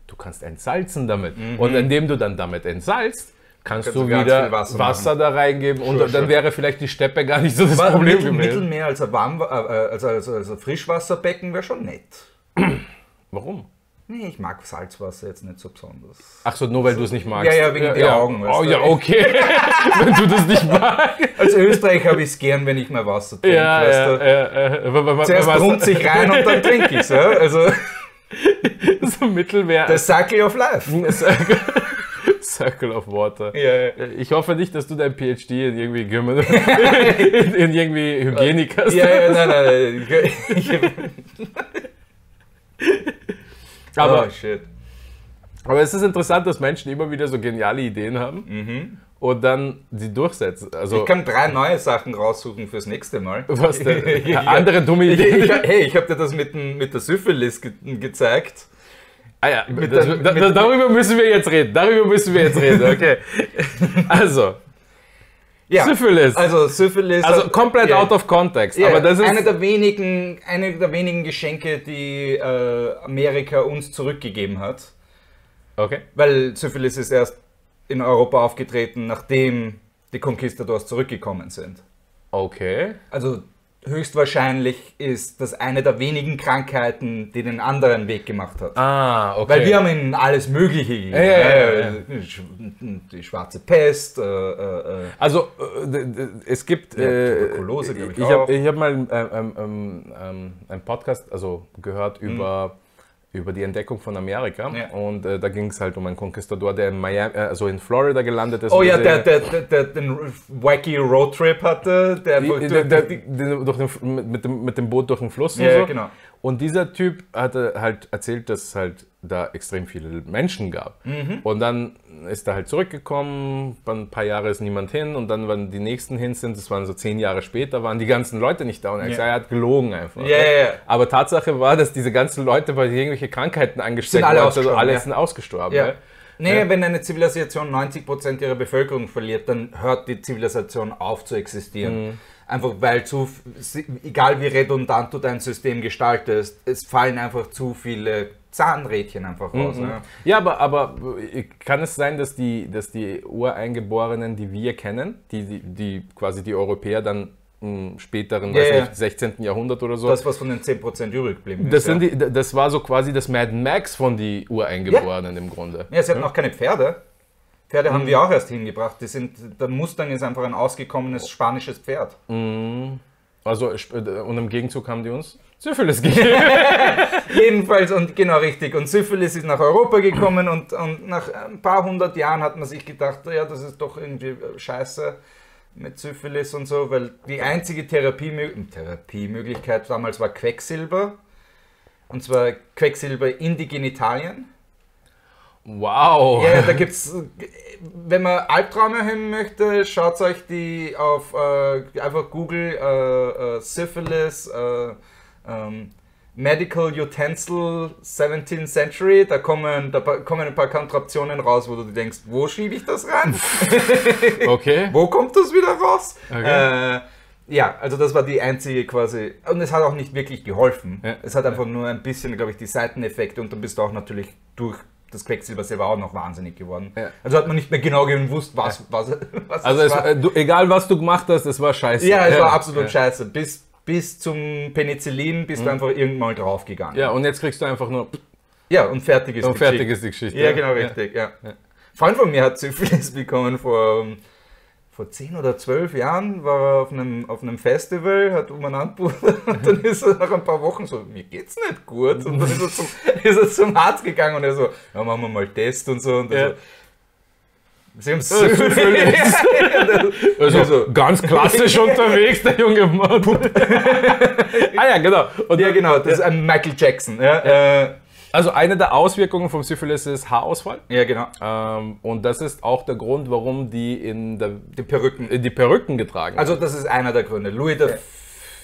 Du kannst entsalzen damit. Und indem du dann damit entsalzt, kannst, Mhm. Kannst du wieder Wasser Wasser, da reingeben und Sure, dann sure. wäre vielleicht die Steppe gar nicht so das Aber Problem Mittel, gewesen. Mittelmeer als ein, Warm, äh, also, also, also Frischwasserbecken wäre schon nett. Warum? Nee, ich mag Salzwasser jetzt nicht so besonders. Ach so, nur weil du es nicht magst. Ja, ja, wegen die Augen, weißt Oh du. ja, okay. <laughs> wenn du das nicht magst. Als Österreicher habe ich es gern, wenn ich mal Wasser trinke. Ja, weißt ja, du? ja, ja. Zuerst brunzt sich rein und dann trinke ich es. Ja? Also, <laughs> so Mittelmeer. the cycle of life. <laughs> Circle, Circle of Water. Ja, ja. Ich hoffe nicht, dass du dein PhD in irgendwie Gym- in, in irgendwie Hygienik hast. Ja, ja, nein, nein, nein. Ich, ich, Aber, oh, shit. aber es ist interessant, dass Menschen immer wieder so geniale Ideen haben und dann sie durchsetzen. Also, Ich kann drei neue Sachen raussuchen fürs nächste Mal. was denn? <laughs> Ja. Andere dumme Ich, Ideen. ich, hey, ich habe dir das mit, mit der Syphilis ge gezeigt. ah ja, das, der- da, darüber müssen wir jetzt reden. Darüber müssen wir jetzt reden, okay. <laughs> Also, Ja, Syphilis. Also Syphilis. Also komplett Ja. out of context. Ja, aber das ist. eine der wenigen, eine der wenigen Geschenke, die äh, Amerika uns zurückgegeben hat. okay. Weil Syphilis ist erst in Europa aufgetreten, nachdem die Conquistadors zurückgekommen sind. Okay. Also höchstwahrscheinlich ist das eine der wenigen Krankheiten, die den anderen Weg gemacht hat. Ah, okay. Weil wir haben ihnen alles Mögliche gegeben. Ja, ja, ja, ja. Die schwarze Pest, äh, äh, Also, äh, es gibt. Äh, Tuberkulose, glaub ich ich habe hab mal ähm, ähm, ähm, einen Podcast also gehört über, über die Entdeckung von Amerika. Ja. Und äh, da ging es halt um einen Conquistador, der in, Miami, äh, also in Florida gelandet ist. Oh ja, Und der, der, der, der den wacky Roadtrip hatte, der, Die, der, der, die- durch den, mit, dem, mit dem Boot durch den Fluss und Ja, so. genau. Und dieser Typ hatte halt erzählt, dass es halt da extrem viele Menschen gab. Mhm. Und dann ist er halt zurückgekommen, ein paar Jahre ist niemand hin und dann, wenn die nächsten hin sind, das waren so zehn Jahre später, waren die ganzen Leute nicht da und er, hat Ja. gesagt, er hat gelogen einfach. Ja, ja, ja. Aber Tatsache war, dass diese ganzen Leute, weil sie irgendwelche Krankheiten angesteckt alle waren, also alle ja. sind ausgestorben. Ja. Ja. Nee, Ja. wenn eine Zivilisation 90% ihrer Bevölkerung verliert, dann hört die Zivilisation auf zu existieren. Mhm. Einfach weil zu, egal wie redundant du dein System gestaltest, es fallen einfach zu viele Zahnrädchen einfach Mhm. raus. Ne? Ja, aber, aber äh, kann es sein, dass die, dass die Ureingeborenen, die wir kennen, die, die, die quasi die Europäer dann im späteren Ja, weiß ja. nicht, 16. Jahrhundert oder so, Das, was von den 10% übrig geblieben das, ist. sind ja. die, das war so quasi das Mad Max von die Ureingeborenen im Grunde. ja, sie hatten auch keine Pferde. Pferde Mhm. haben wir auch erst hingebracht. Die sind, der Mustang ist einfach ein ausgekommenes spanisches Pferd. Also, sp- und im Gegenzug haben die uns Syphilis gegeben. <laughs> Jedenfalls, und genau richtig. Und Syphilis ist nach Europa gekommen und, und nach ein paar hundert Jahren hat man sich gedacht, ja, das ist doch irgendwie äh, scheiße mit Syphilis und so, weil die einzige Therapiemö Therapiemöglichkeit damals war Quecksilber. Und zwar Quecksilber in die Genitalien. Wow. Ja, da gibt's, wenn man Albträume haben möchte, schaut euch die auf, äh, einfach Google äh, äh, Syphilis, äh, ähm, Medical Utensil 17th Century. Da kommen, da kommen ein paar Kontraktionen raus, wo du denkst, wo schiebe ich das rein? <laughs> Okay. wo kommt das wieder raus? Okay. Äh, ja, also das war die einzige quasi. Und es hat auch nicht wirklich geholfen. Ja. Es hat einfach nur ein bisschen, glaube ich, die Seiteneffekte und dann bist du auch natürlich durch das Quecksilber selber auch noch wahnsinnig geworden. Ja. Also hat man nicht mehr genau gewusst, was, was, was Also es, war. du, egal was du gemacht hast, es war scheiße. Ja, es war absolut scheiße. Bis, bis zum Penicillin bist du einfach irgendwann mal draufgegangen. Ja, und jetzt kriegst du einfach nur Ja, und fertig ist und die fertig Geschichte. ist die Geschichte. Ja, genau, richtig. Ja. Freund von mir hat Syphilis <laughs> bekommen vor, ähm, vor 10 oder 12 Jahren, war er auf einem, auf einem Festival, hat umeinander <laughs> und dann ist er nach ein paar Wochen so, mir geht's nicht gut. Und dann ist er zum, <laughs> ist er zum Arzt gegangen und er so, ja, machen wir mal Test und so. Und Ja. so, Sie haben <laughs> Syphilis. Also, Also- ganz klassisch unterwegs, der junge Mann. ah ja, genau. Und Ja, genau, das ist ein Michael Jackson. Ja, äh, Also eine der Auswirkungen vom Syphilis ist Haarausfall. ja genau. Ähm, und das ist auch der Grund, warum die in der, Die Perücken. die Perücken getragen Also das ist einer der Gründe. Louis der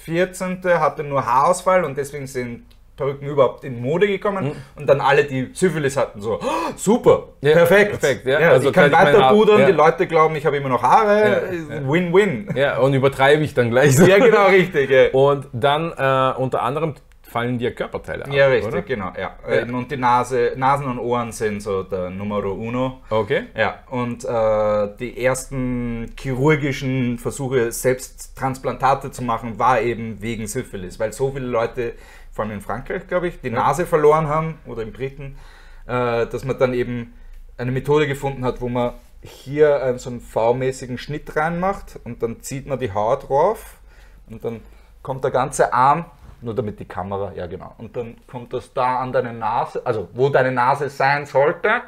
14. hatte nur Haarausfall und deswegen sind Perücken überhaupt in Mode gekommen und dann alle, die Syphilis hatten, so, "Oh, super, Ja, perfekt. perfekt, ja. Ja, Also ich kann kann weiter pudern, ja. die Leute glauben, ich habe immer noch Haare, Ja, ja. Win-Win. Ja, und übertreibe ich dann gleich. so. Ja, genau, richtig. Ja, Und dann äh, unter anderem fallen dir Körperteile ab. ja richtig, Oder? genau. Ja. Ähm, Und die Nase, Nasen und Ohren sind so der Numero uno. Okay. Ja, und äh, die ersten chirurgischen Versuche, selbst Transplantate zu machen, war eben wegen Syphilis, weil so viele Leute, vor allem in Frankreich, glaube ich, die Nase verloren haben oder in Briten, äh, dass man dann eben eine Methode gefunden hat, wo man hier einen, so einen V-mäßigen Schnitt reinmacht und dann zieht man die Haut drauf und dann kommt der ganze Arm, nur damit die Kamera, ja genau, und dann kommt das da an deine Nase, also wo deine Nase sein sollte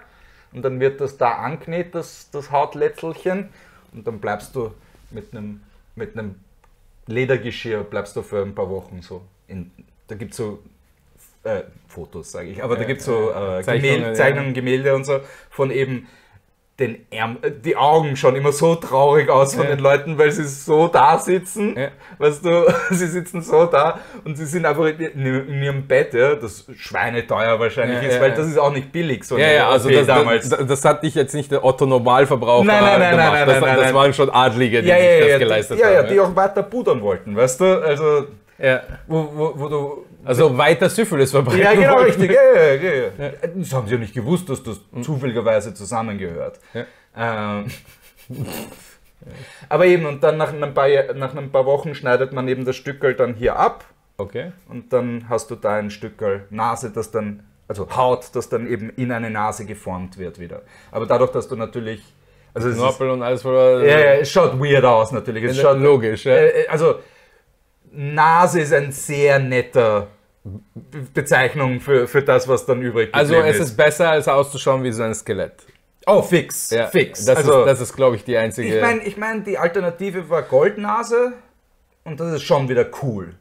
und dann wird das da angenäht, das, das Hautlätzelchen und dann bleibst du mit einem, mit einem Ledergeschirr, bleibst du für ein paar Wochen so. In, da gibt es so äh, Fotos, sage ich, aber da gibt es so äh, Zeichnungen, Gemälde. Zeichnungen, Gemälde und so von eben den Ärm äh, die Augen schon immer so traurig aus von Ja. den Leuten, weil sie so da sitzen. Ja. Weißt du, <laughs> sie sitzen so da und sie sind einfach in, ihrem Bett, ja, das schweineteuer wahrscheinlich Ja, ist, weil das ist auch nicht billig. So Ja, ja, also das, damals. das, das hat dich jetzt nicht der Otto Normalverbraucher Nein, nein, nein, gemacht. nein, nein, das, nein, das waren schon Adlige, die sich das geleistet die, ja, haben. ja, die auch weiter pudern wollten, weißt du? Also, ja. wo, wo, wo du Also weiter Syphilis verbreiten Ja, genau, wollten. richtig. Ja, ja, ja, ja. Das haben sie ja nicht gewusst, dass das zufälligerweise zusammengehört. Ähm, aber eben, und dann nach ein, paar, nach ein paar Wochen schneidet man eben das Stückel dann hier ab Okay. und dann hast du da ein Stückel Nase, das dann, also Haut, das dann eben in eine Nase geformt wird wieder. Aber dadurch, dass du natürlich, also Knorpel und alles voller. ja, ja, es schaut weird aus natürlich. Es schaut, logisch, ja. äh, also Nase ist ein sehr netter Be- Bezeichnung für, für das, was dann übrig Also geblieben es ist besser, als auszuschauen wie so ein Skelett. Oh, fix. Ja, fix. Das also, ist, das ist glaube ich, die einzige. ich meine, ich mein, die Alternative war Goldnase und das ist schon wieder cool.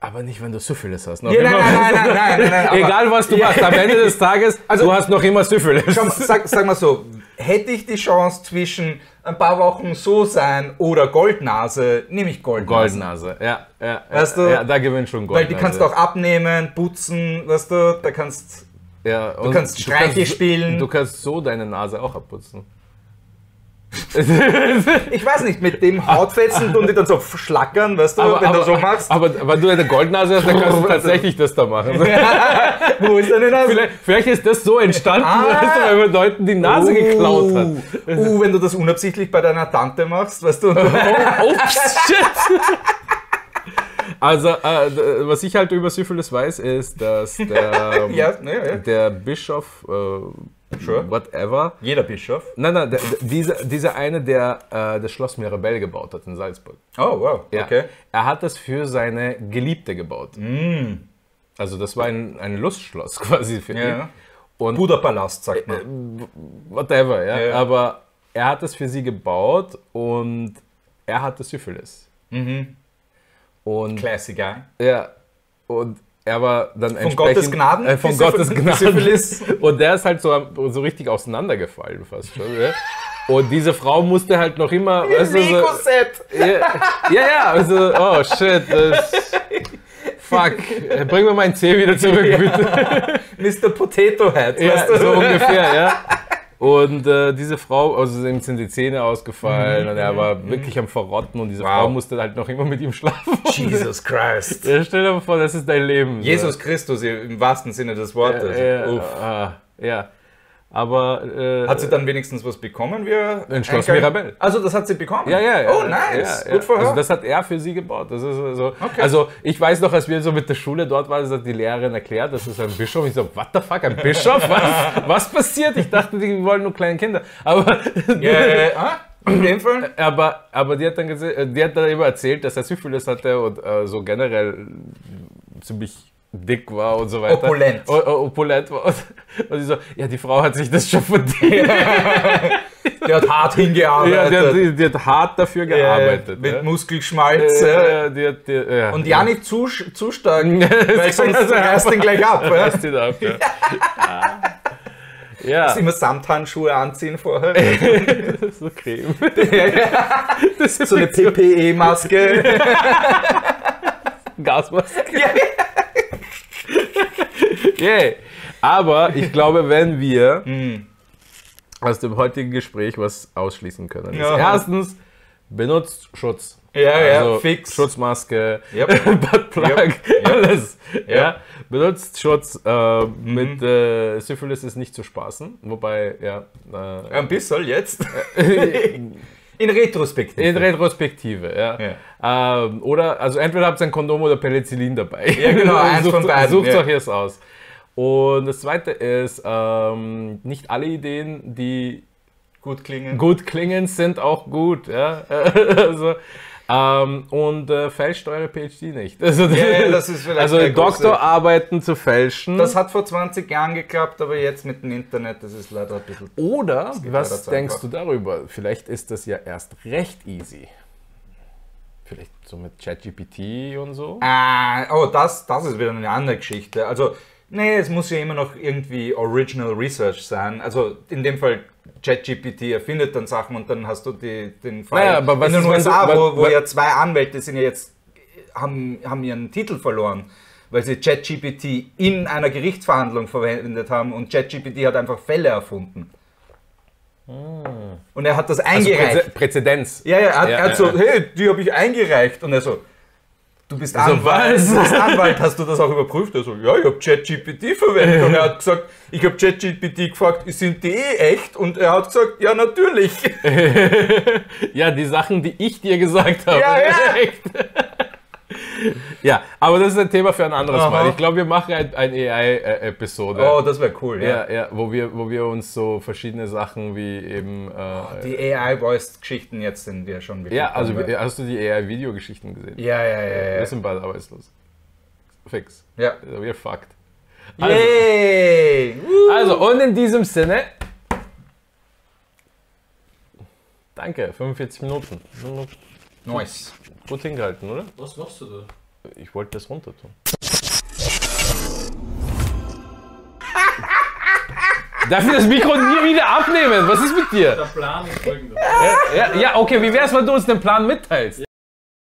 aber nicht, wenn du Syphilis hast. Ja, nein, nein, nein, nein, nein, nein, <laughs> Egal was du machst, am Ende des Tages, Also- du hast noch immer Syphilis. Mal, sag, sag mal so, hätte ich die Chance zwischen ein paar Wochen so sein oder Goldnase, nehme ich Goldnase. Goldnase, ja, ja. Weißt du, ja, da gewinnt schon Weil Goldnase. die kannst du auch abnehmen, putzen, weißt du, da kannst ja, und kannst Streiche spielen. Du kannst so deine Nase auch abputzen. Ich weiß nicht, mit dem Hautfetzen tun die dann so schlackern, weißt du, wenn du so machst. Aber wenn du eine Goldnase hast, dann kannst du <laughs> tatsächlich das da machen. <laughs> Wo ist deine Nase? Vielleicht, vielleicht ist das so entstanden, Ah. weißt du, weil man Leuten die Nase geklaut hat. Uh, wenn du das unabsichtlich bei deiner Tante machst, weißt du. <laughs> Ups, shit. Also, äh, was ich halt über Syphilis weiß, ist, dass der, ja, ja, ja. der Bischof, äh, Sure. whatever, Jeder Bischof. nein, nein, der, dieser, dieser eine, der äh, das Schloss Mirabell gebaut hat in Salzburg. Oh, wow. Ja. Okay. Er hat das für seine Geliebte gebaut. Also das war ein, ein Lustschloss <laughs> quasi für ihn. Ja. Und Buddha-Palast, sagt man. whatever, ja. Ja. Aber er hat das für sie gebaut und er hatte Syphilis. Mhm. Und Guy. ja, und er war dann Von entsprechend, Gottes Gnaden? Äh, von Gottes Gnaden. <laughs> Und der ist halt so, so richtig auseinandergefallen fast schon. Ja? Und diese Frau musste halt noch immer, weißt du, so, ja, ja, ja, also, oh shit, das <laughs> fuck, bring mir meinen C wieder zurück, bitte. Mr. Potato Head, Ja, weißt du? so ungefähr, ja. Und äh, diese Frau, also ihm sind die Zähne ausgefallen und er war wirklich am Verrotten und diese Wow. Frau musste halt noch immer mit ihm schlafen. <laughs> Jesus Christ. Ja, stell dir mal vor, das ist dein Leben. so. Jesus Christus im wahrsten Sinne des Wortes. Ja, Uff. ja, äh, ja. Aber. Äh, Hat sie dann wenigstens was bekommen? Wie Ein Schloss Eingang- Mirabell. Also das hat sie bekommen? Ja, ja, ja. Oh, nice. Ja, ja. Gut für Also das hat er für sie gebaut. Das ist so. Okay. Also ich weiß noch, als wir so mit der Schule dort waren, das hat die Lehrerin erklärt, das ist ein Bischof. Ich so, what the fuck, ein Bischof? <laughs> Was, was passiert? Ich dachte, die wollen nur kleine Kinder. Aber, <laughs> Ja, ja, ja. Ah, in dem Fall? aber, aber die hat dann die hat dann immer erzählt, dass er Syphilis hatte und äh, so generell ziemlich dick war und so weiter. Opulent. O, o, opulent war. Und, sie so, ja, die Frau hat sich das schon verdient. Der hat hart Ja, hingearbeitet. die, hat, die, die hat hart dafür Ja, gearbeitet. mit ja. Muskelschmalz. Äh, äh, äh, die hat, die, ja. Und ja nicht zu, zu stark, <laughs> weil sonst reißt den gleich ab. Ja. Reißt ihn ab, ja. <laughs> ja. Immer Samthandschuhe anziehen vorher. <laughs> so Creme. so eine PPE-Maske. Gasmaske. <laughs> Yay. Aber ich glaube, wenn wir Hm. aus dem heutigen Gespräch was ausschließen können. ist Ja. Erstens, benutzt Schutz. Ja, ja, also fix. Schutzmaske, Yep. <laughs> Buttplug. Yep. alles. Yep. Ja. Benutzt Schutz. Äh, Mhm. Mit äh, Syphilis ist nicht zu spaßen. Wobei, ja. Äh, Ein bisschen jetzt. <laughs> In Retrospektive. in Retrospektive, ja. Ähm, oder, also entweder habt ihr ein Kondom oder Penicillin dabei. Ja, genau, <laughs> eins Sucht- von beiden, Sucht ja. euch jetzt aus. Und das zweite ist, ähm, nicht alle Ideen, die Gut klingen. gut klingen, sind auch gut. Ja? <laughs> also, ähm, und äh, fälscht eure PhD nicht. <laughs> Also, ja, das ist vielleicht also Doktorarbeiten zu fälschen. Das hat vor 20 Jahren geklappt, aber jetzt mit dem Internet, das ist leider ein bisschen. Oder was denkst du darüber? Vielleicht ist das ja erst recht easy. Vielleicht so mit ChatGPT und so. Ah, oh, das, das ist wieder eine andere Geschichte. Also, nee, es muss ja immer noch irgendwie Original Research sein. Also, in dem Fall, ChatGPT erfindet dann Sachen und dann hast du die, den Fall Naja, aber was in den USA, du- wo, wo ja zwei Anwälte sind ja jetzt, haben, haben ihren Titel verloren, weil sie ChatGPT in einer Gerichtsverhandlung verwendet haben und ChatGPT hat einfach Fälle erfunden. Und er hat das. Also eingereicht. Präze Präzedenz. Ja, ja, er hat, Ja, er hat ja, so, ja. hey, die habe ich eingereicht. Und er so, du bist Also Anwalt. was? Du bist Anwalt, hast du das auch überprüft? Er so, ja, ich habe ChatGPT verwendet. Und er hat gesagt, ich habe ChatGPT gefragt, sind die eh echt? Und er hat gesagt, ja, natürlich. <laughs> Ja, die Sachen, die ich dir gesagt habe. Ja, ja. Echt. Ja, aber das ist ein Thema für ein anderes Aha. Mal. Ich glaube, wir machen ein, ein AI-Episode. Oh, das wäre cool, ja. ja, ja, wo wir, wo wir uns so verschiedene Sachen wie eben. Äh, Die AI-Voiced-Geschichten jetzt sind ja schon wirklich. ja, also wir- hast du die AI-Videogeschichten gesehen? ja, ja, ja. Wir ja. sind bald arbeitslos. Fix. ja. Wir fucked. Also, Yay! Woo. also, und in diesem Sinne. Danke, 45 Minuten. Nice. Gut hingehalten, oder? Was machst du da? Ich wollte das runter tun. <laughs> Darf ich das Mikro nie wieder abnehmen? Was ist mit dir? Der Plan ist folgender. Ja, ja, ja okay, wie wär's, wenn du uns den Plan mitteilst?